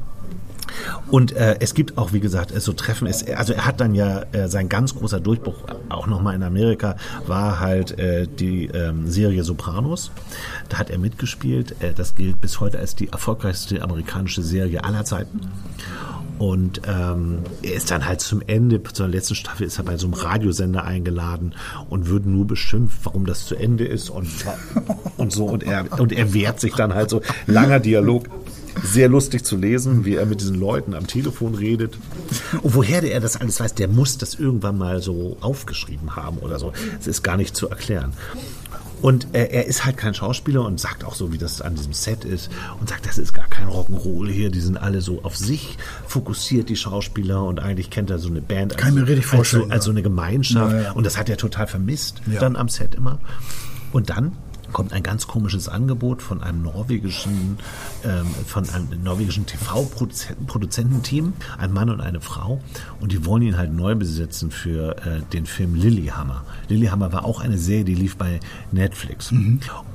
Und äh, es gibt auch, wie gesagt, so Treffen. Ist, also er hat dann ja äh, sein ganz großer Durchbruch, auch nochmal in Amerika, war halt äh, die ähm, Serie Sopranos. Da hat er mitgespielt. Äh, das gilt bis heute als die erfolgreichste amerikanische Serie aller Zeiten. Und ähm, er ist dann halt zum Ende, zur letzten Staffel, ist er bei so einem Radiosender eingeladen und wird nur beschimpft, warum das zu Ende ist und, und so. Und er, und er wehrt sich dann halt so. Langer Dialog. Sehr lustig zu lesen, wie er mit diesen Leuten am Telefon redet. Und woher der er das alles weiß, der muss das irgendwann mal so aufgeschrieben haben oder so. Es ist gar nicht zu erklären. Und äh, er ist halt kein Schauspieler und sagt auch so, wie das an diesem Set ist und sagt, das ist gar kein Rock'n'Roll hier, die sind alle so auf sich fokussiert, die Schauspieler und eigentlich kennt er so eine Band als, Kann mir richtig als, vorstellen, so, als so eine Gemeinschaft Ja, ja. und das hat er total vermisst Ja. dann am Set immer. Und dann kommt ein ganz komisches Angebot von einem norwegischen, ähm, von einem norwegischen TV-Produzententeam, ein Mann und eine Frau, und die wollen ihn halt neu besetzen für äh, den Film Lilyhammer. Lilyhammer war auch eine Serie, die lief bei Netflix.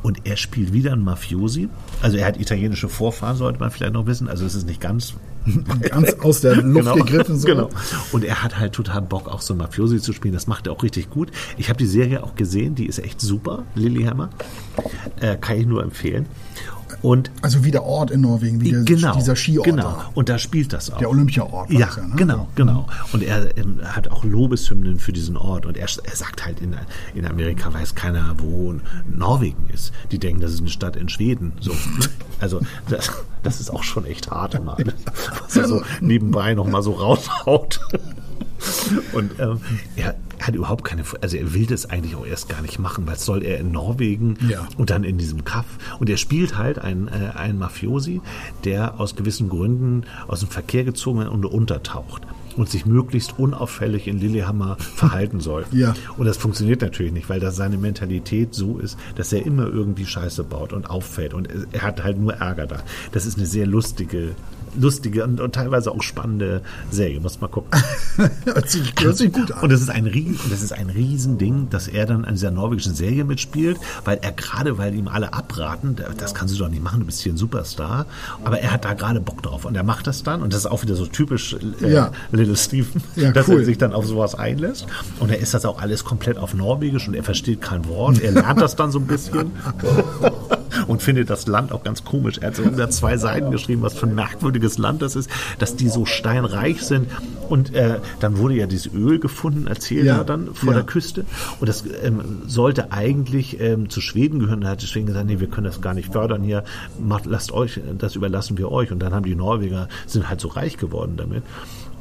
Und er spielt wieder einen Mafiosi. Also er hat italienische Vorfahren, sollte man vielleicht noch wissen. Also es ist nicht ganz Ganz aus der Luft gegriffen. So. Genau. Und er hat halt total Bock, auch so Mafiosi zu spielen. Das macht er auch richtig gut. Ich habe die Serie auch gesehen, die ist echt super, Lilyhammer. Äh, kann ich nur empfehlen. Und Also wie der Ort in Norwegen, wie der, genau, dieser Skiort genau. da. Und da spielt das auch. Der Olympiaort. Ja, das ne? genau, genau. Und er ähm, hat auch Lobeshymnen für diesen Ort. Und er, er sagt halt, in, in Amerika weiß keiner, wo Norwegen ist. Die denken, das ist eine Stadt in Schweden. So. Also das, das ist auch schon echt hart? Was er so nebenbei nochmal so raushaut. Und ähm, er hat überhaupt keine, also er will das eigentlich auch erst gar nicht machen, weil soll er in Norwegen Ja. und dann in diesem Kaff. Und er spielt halt einen, äh, einen Mafiosi, der aus gewissen Gründen aus dem Verkehr gezogen wird und untertaucht und sich möglichst unauffällig in Lillehammer verhalten soll. Ja. Und das funktioniert natürlich nicht, weil das seine Mentalität so ist, dass er immer irgendwie Scheiße baut und auffällt und er hat halt nur Ärger da. Das ist eine sehr lustige lustige und, und teilweise auch spannende Serie. Muss mal gucken. hört, sich, hört sich gut an. Und das ist ein Riesen, das ist ein Riesending, dass er dann an dieser norwegischen Serie mitspielt, weil er gerade, weil ihm alle abraten, das kannst du doch nicht machen, du bist hier ein Superstar, aber er hat da gerade Bock drauf und er macht das dann und das ist auch wieder so typisch äh, Ja. Little Steven, Ja, dass cool. er sich dann auf sowas einlässt und er ist das auch alles komplett auf Norwegisch und er versteht kein Wort, er lernt das dann so ein bisschen und findet das Land auch ganz komisch. Er hat so über zwei Seiten geschrieben, was für ein merkwürdiges Land das ist, dass die so steinreich sind. Und äh, dann wurde ja dieses Öl gefunden, erzählt Ja. er dann vor Ja. der Küste. Und das ähm, sollte eigentlich ähm, zu Schweden gehören. Da hat Schweden gesagt, nee, wir können das gar nicht fördern hier. Macht, lasst euch, das überlassen wir euch. Und dann haben die Norweger, sind halt so reich geworden damit.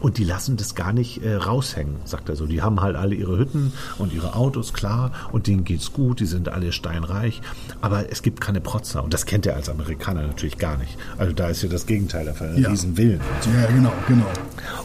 Und die lassen das gar nicht äh, raushängen, sagt er so. Die haben halt alle ihre Hütten und ihre Autos, klar, und denen geht's gut, die sind alle steinreich. Aber es gibt keine Protzer. Und das kennt er als Amerikaner natürlich gar nicht. Also da ist ja das Gegenteil der Fall. Ja. Riesenwillen. und so. Ja, genau, genau.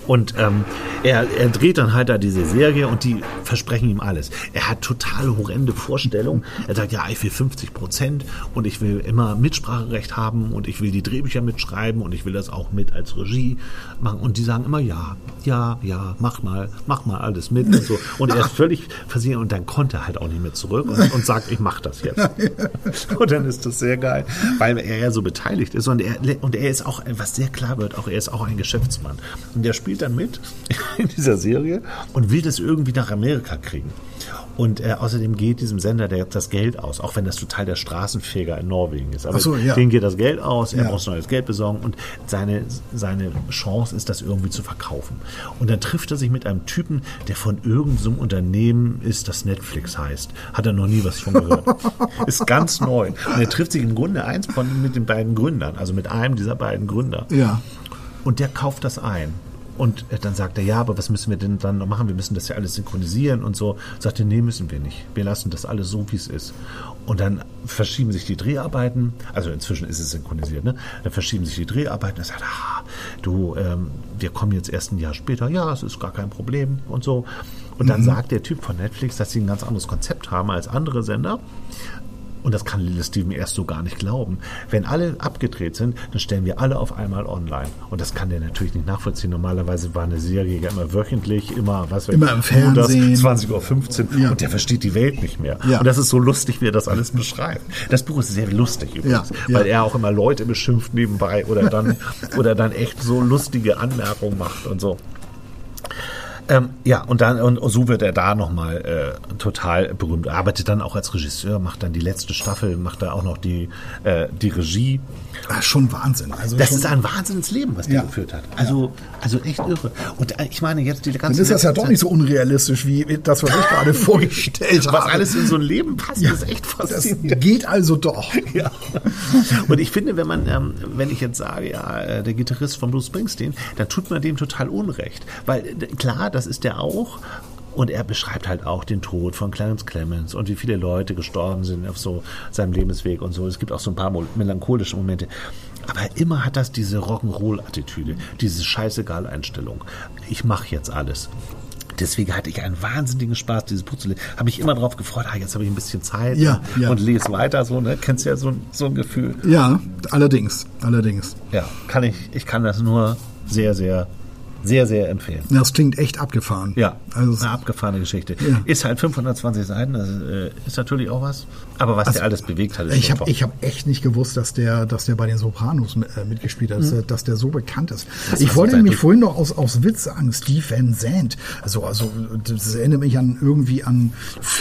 Und ähm, er, er dreht dann halt da diese Serie und die versprechen ihm alles. Er hat total horrende Vorstellungen. Er sagt, ja, ich will 50 Prozent und ich will immer Mitspracherecht haben und ich will die Drehbücher mitschreiben und ich will das auch mit als Regie machen. Und die sagen immer, ja, ja, ja, mach mal, mach mal alles mit und so. Und er ist völlig versichert und dann kommt er halt auch nicht mehr zurück und, und sagt, ich mach das jetzt. Und dann ist das sehr geil, weil er ja so beteiligt ist und er, und er ist auch, was sehr klar wird, auch er ist auch ein Geschäftsmann. Und der spielt dann mit in dieser Serie und will das irgendwie nach Amerika kriegen. Und äh, außerdem geht diesem Sender der, das Geld aus, auch wenn das total der Straßenfeger in Norwegen ist. Aber so, ja. denen geht das Geld aus, er Ja. muss neues Geld besorgen und seine, seine Chance ist, das irgendwie zu verkaufen. Und dann trifft er sich mit einem Typen, der von irgendeinem Unternehmen ist, das Netflix heißt. Hat er noch nie was von gehört. ist ganz neu. Und er trifft sich im Grunde eins von mit den beiden Gründern, also mit einem dieser beiden Gründer. Ja. Und der kauft das ein. Und dann sagt er, ja, aber was müssen wir denn dann noch machen? Wir müssen das ja alles synchronisieren und so. Sagt er, nee, müssen wir nicht. Wir lassen das alles so, wie es ist. Und dann verschieben sich die Dreharbeiten. Also inzwischen ist es synchronisiert, ne? Dann verschieben sich die Dreharbeiten. Er sagt, ah, du, ähm, wir kommen jetzt erst ein Jahr später. Ja, es ist gar kein Problem und so. Und dann sagt der Typ von Netflix, dass sie ein ganz anderes Konzept haben als andere Sender. Und das kann Lille Steven erst so gar nicht glauben. Wenn alle abgedreht sind, dann stellen wir alle auf einmal online. Und das kann der natürlich nicht nachvollziehen. Normalerweise war eine Serie ja immer wöchentlich, immer, was weiß Immer im Fernsehen. 20.15 Uhr. Ja. Und der versteht die Welt nicht mehr. Ja. Und das ist so lustig, wie er das alles beschreibt. Das Buch ist sehr lustig übrigens, ja. weil er auch immer Leute beschimpft nebenbei oder dann, oder dann echt so lustige Anmerkungen macht und so. Ähm, ja, und dann und so wird er da nochmal äh, total berühmt. Er arbeitet dann auch als Regisseur, macht dann die letzte Staffel, macht da auch noch die, äh, die Regie. Ah, schon Wahnsinn. Also Das schon, ist ein Wahnsinnsleben, was der Ja. geführt hat. Also, also echt irre. Und äh, ich meine, jetzt die ganze dann ist das ja doch nicht so unrealistisch, wie das, was ich gerade vorgestellt habe. Was alles in so ein Leben passt, Ja, ist echt Das faszinierend. geht also doch. Ja. Und ich finde, wenn man, ähm, wenn ich jetzt sage, ja, äh, der Gitarrist von Bruce Springsteen, dann tut man dem total Unrecht. Weil äh, klar, das ist der auch. Und er beschreibt halt auch den Tod von Clarence Clemens und wie viele Leute gestorben sind auf so seinem Lebensweg und so. Es gibt auch so ein paar melancholische Momente. Aber immer hat das diese Rock'n'Roll-Attitüde, diese scheißegal-Einstellung. Ich mache jetzt alles. Deswegen hatte ich einen wahnsinnigen Spaß, dieses Buch zu lesen. Habe mich immer darauf gefreut, ah, jetzt habe ich ein bisschen Zeit Ja, und, ja. und lese weiter. So, ne? Kennst ja so, ein- so ein Gefühl. Ja, allerdings, allerdings. Ja, kann ich, ich kann das nur sehr, sehr, sehr, sehr empfehlen. Das klingt echt abgefahren. Ja, Also eine abgefahrene Geschichte. Ja. Ist halt 520 Seiten, das äh, ist natürlich auch was. Aber was der alles bewegt hat, ist Ich habe hab echt nicht gewusst, dass der, dass der bei den Sopranos äh, mitgespielt hat, dass, der- dass der so bekannt ist. Das ich wollte nämlich vorhin noch aus, aus Witz sagen, Steve Van Zandt. Also, also das erinnert mich an irgendwie an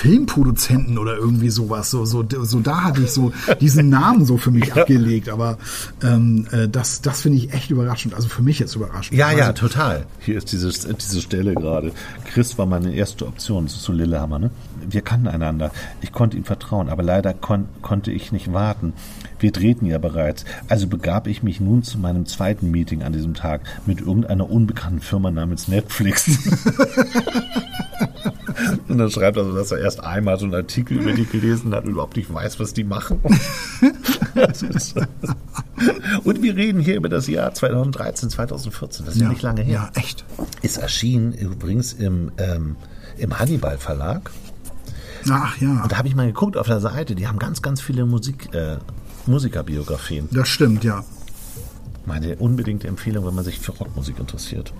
Filmproduzenten oder irgendwie sowas. So, so, so da hatte ich so diesen Namen so für mich abgelegt. Aber ähm, äh, das, das finde ich echt überraschend. Also für mich jetzt überraschend. Ja, ja, Also, total. Hier ist diese, diese Stelle gerade. Chris war meine erste Option, das so Lillehammer, ne? Wir kannten einander. Ich konnte ihm vertrauen, aber leider kon konnte ich nicht warten. Wir drehten ja bereits. Also begab ich mich nun zu meinem zweiten Meeting an diesem Tag mit irgendeiner unbekannten Firma namens Netflix. Und dann schreibt er so, dass er erst einmal so einen Artikel über die gelesen hat und überhaupt nicht weiß, was die machen. Das ist- und wir reden hier über das Jahr 2013, 2014. Das ist ja, nicht lange her. Ja, echt. Ist erschienen übrigens im, ähm, im Hannibal Verlag. Ach ja, Und da habe ich mal geguckt auf der Seite, die haben ganz, ganz viele Musik, äh, Musikerbiografien. das stimmt, ja. Meine unbedingte Empfehlung, wenn man sich für Rockmusik interessiert.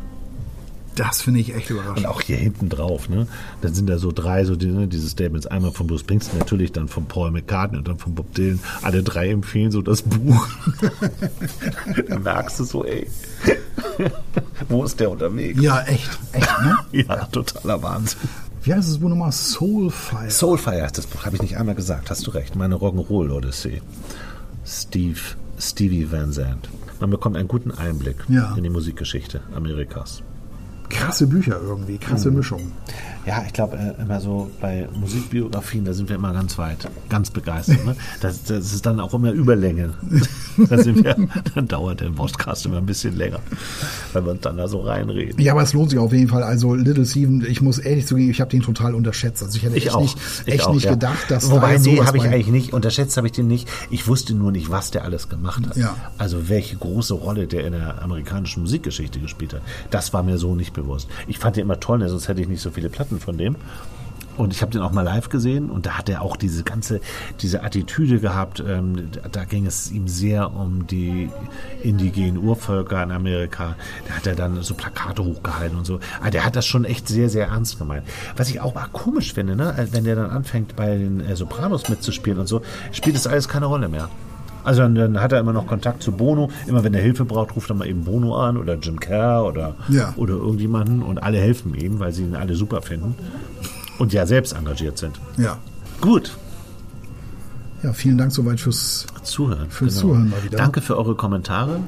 Das finde ich echt Und überraschend. auch hier hinten drauf, ne? Dann sind da so drei, so die, ne, diese Statements. Einmal von Bruce Springsteen, natürlich, dann von Paul McCartney und dann von Bob Dylan. Alle drei empfehlen so das Buch. da merkst du so, ey, wo ist der unterwegs? Ja, echt, echt, ne? Ja, totaler Wahnsinn. Wie heißt das Buch nochmal? Soulfire. Soulfire heißt das Buch, habe ich nicht einmal gesagt, hast du recht. Meine Rock'n'Roll Odyssee. Steve, Stevie Van Zandt. Man bekommt einen guten Einblick Ja. in die Musikgeschichte Amerikas. Krasse Bücher irgendwie, krasse Mhm. Mischung. Ja, ich glaube, äh, immer so bei Musikbiografien, da sind wir immer ganz weit, ganz begeistert. Ne? Das, das ist dann auch immer Überlänge. da wir, dann dauert der Podcast immer ein bisschen länger, weil wir uns dann da so reinreden. Ja, aber es lohnt sich auf jeden Fall. Also Little Steven, ich muss ehrlich zugeben, ich habe den total unterschätzt. Also ich hätte Ich echt auch. nicht, ich echt auch, nicht ja. gedacht, dass Wobei, da nee, habe ich eigentlich nicht. Unterschätzt habe ich den nicht. Ich wusste nur nicht, was der alles gemacht hat. Ja. Also welche große Rolle der in der amerikanischen Musikgeschichte gespielt hat. Das war mir so nicht bewusst. Ich fand den immer toll, ne, sonst hätte ich nicht so viele Platten von dem. Und ich habe den auch mal live gesehen und da hat er auch diese ganze, diese Attitüde gehabt. Ähm, da- ging es ihm sehr um die indigenen Urvölker in Amerika. Da hat er dann so Plakate hochgehalten und so. Aber der hat das schon echt sehr, sehr ernst gemeint. Was ich auch mal komisch finde, ne? wenn der dann anfängt bei den äh, Sopranos mitzuspielen und so, spielt das alles keine Rolle mehr. Also dann, dann hat er immer noch Kontakt zu Bono. Immer wenn er Hilfe braucht, ruft er mal eben Bono an oder Jim Kerr oder, Ja. oder irgendjemanden und alle helfen ihm, weil sie ihn alle super finden und ja selbst engagiert sind. Ja. Gut, Ja, vielen Dank soweit fürs. zuhören. Fürs Zuhören mal wieder. Danke für eure Kommentare.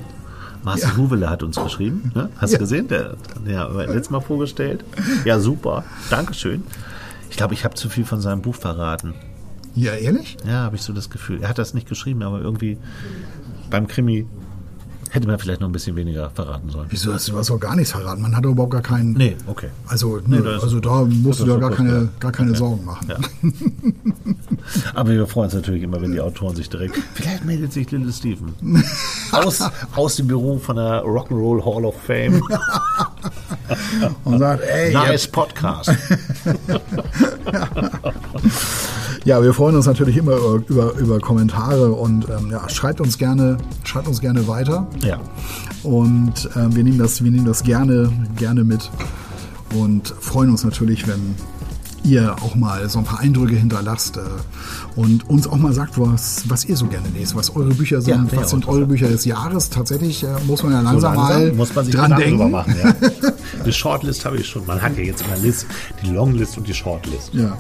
Marcel Ja. Huwele hat uns geschrieben. Ne? Hast du Ja. gesehen? Der, der hat letztes Mal vorgestellt. Ja, super. Dankeschön. Ich glaube, ich habe zu viel von seinem Buch verraten. Ja, ehrlich? Ja, habe ich so das Gefühl. Er hat das nicht geschrieben, aber irgendwie beim Krimi hätte man vielleicht noch ein bisschen weniger verraten sollen. Wieso hast du was auch gar nichts verraten? Man hat doch überhaupt gar keinen. Nee, okay. Also, ne, da also da musst du dir gar keine, ja. gar keine Okay. Sorgen machen. Ja. Aber wir freuen uns natürlich immer, wenn die Autoren sich direkt. Vielleicht meldet sich Little Steven aus, aus dem Büro von der Rock'n'Roll Hall of Fame. Und sagt, ey, Nice jetzt, Podcast. Ja, wir freuen uns natürlich immer über, über, über Kommentare und ähm, ja, schreibt uns gerne, schreibt uns gerne weiter. Ja. Und ähm, wir nehmen das, wir nehmen das gerne, gerne mit und freuen uns natürlich, wenn ihr auch mal so ein paar Eindrücke hinterlasst äh, und uns auch mal sagt, was, was ihr so gerne lest, was eure Bücher sind, Ja, was sind eure Bücher des Jahres. Tatsächlich äh, muss man ja langsam, So langsam mal muss man sich dran denken. machen. Ja. Die Shortlist habe ich schon. Man hat ja jetzt immer List, die Longlist und die Shortlist. Ja.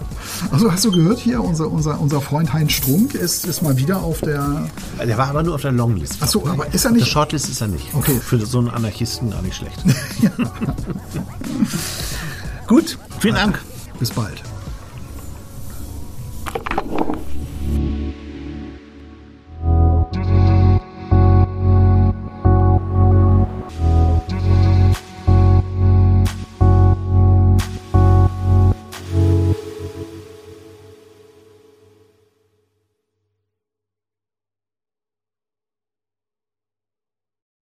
Also hast du gehört hier, unser, unser, unser Freund Heinz Strunk ist, ist mal wieder auf der. Der war aber nur auf der Longlist. Achso, aber ist er Auf der nicht? Shortlist ist er nicht. Okay. Für so einen Anarchisten gar nicht schlecht. Gut, vielen Dank. Bis bald.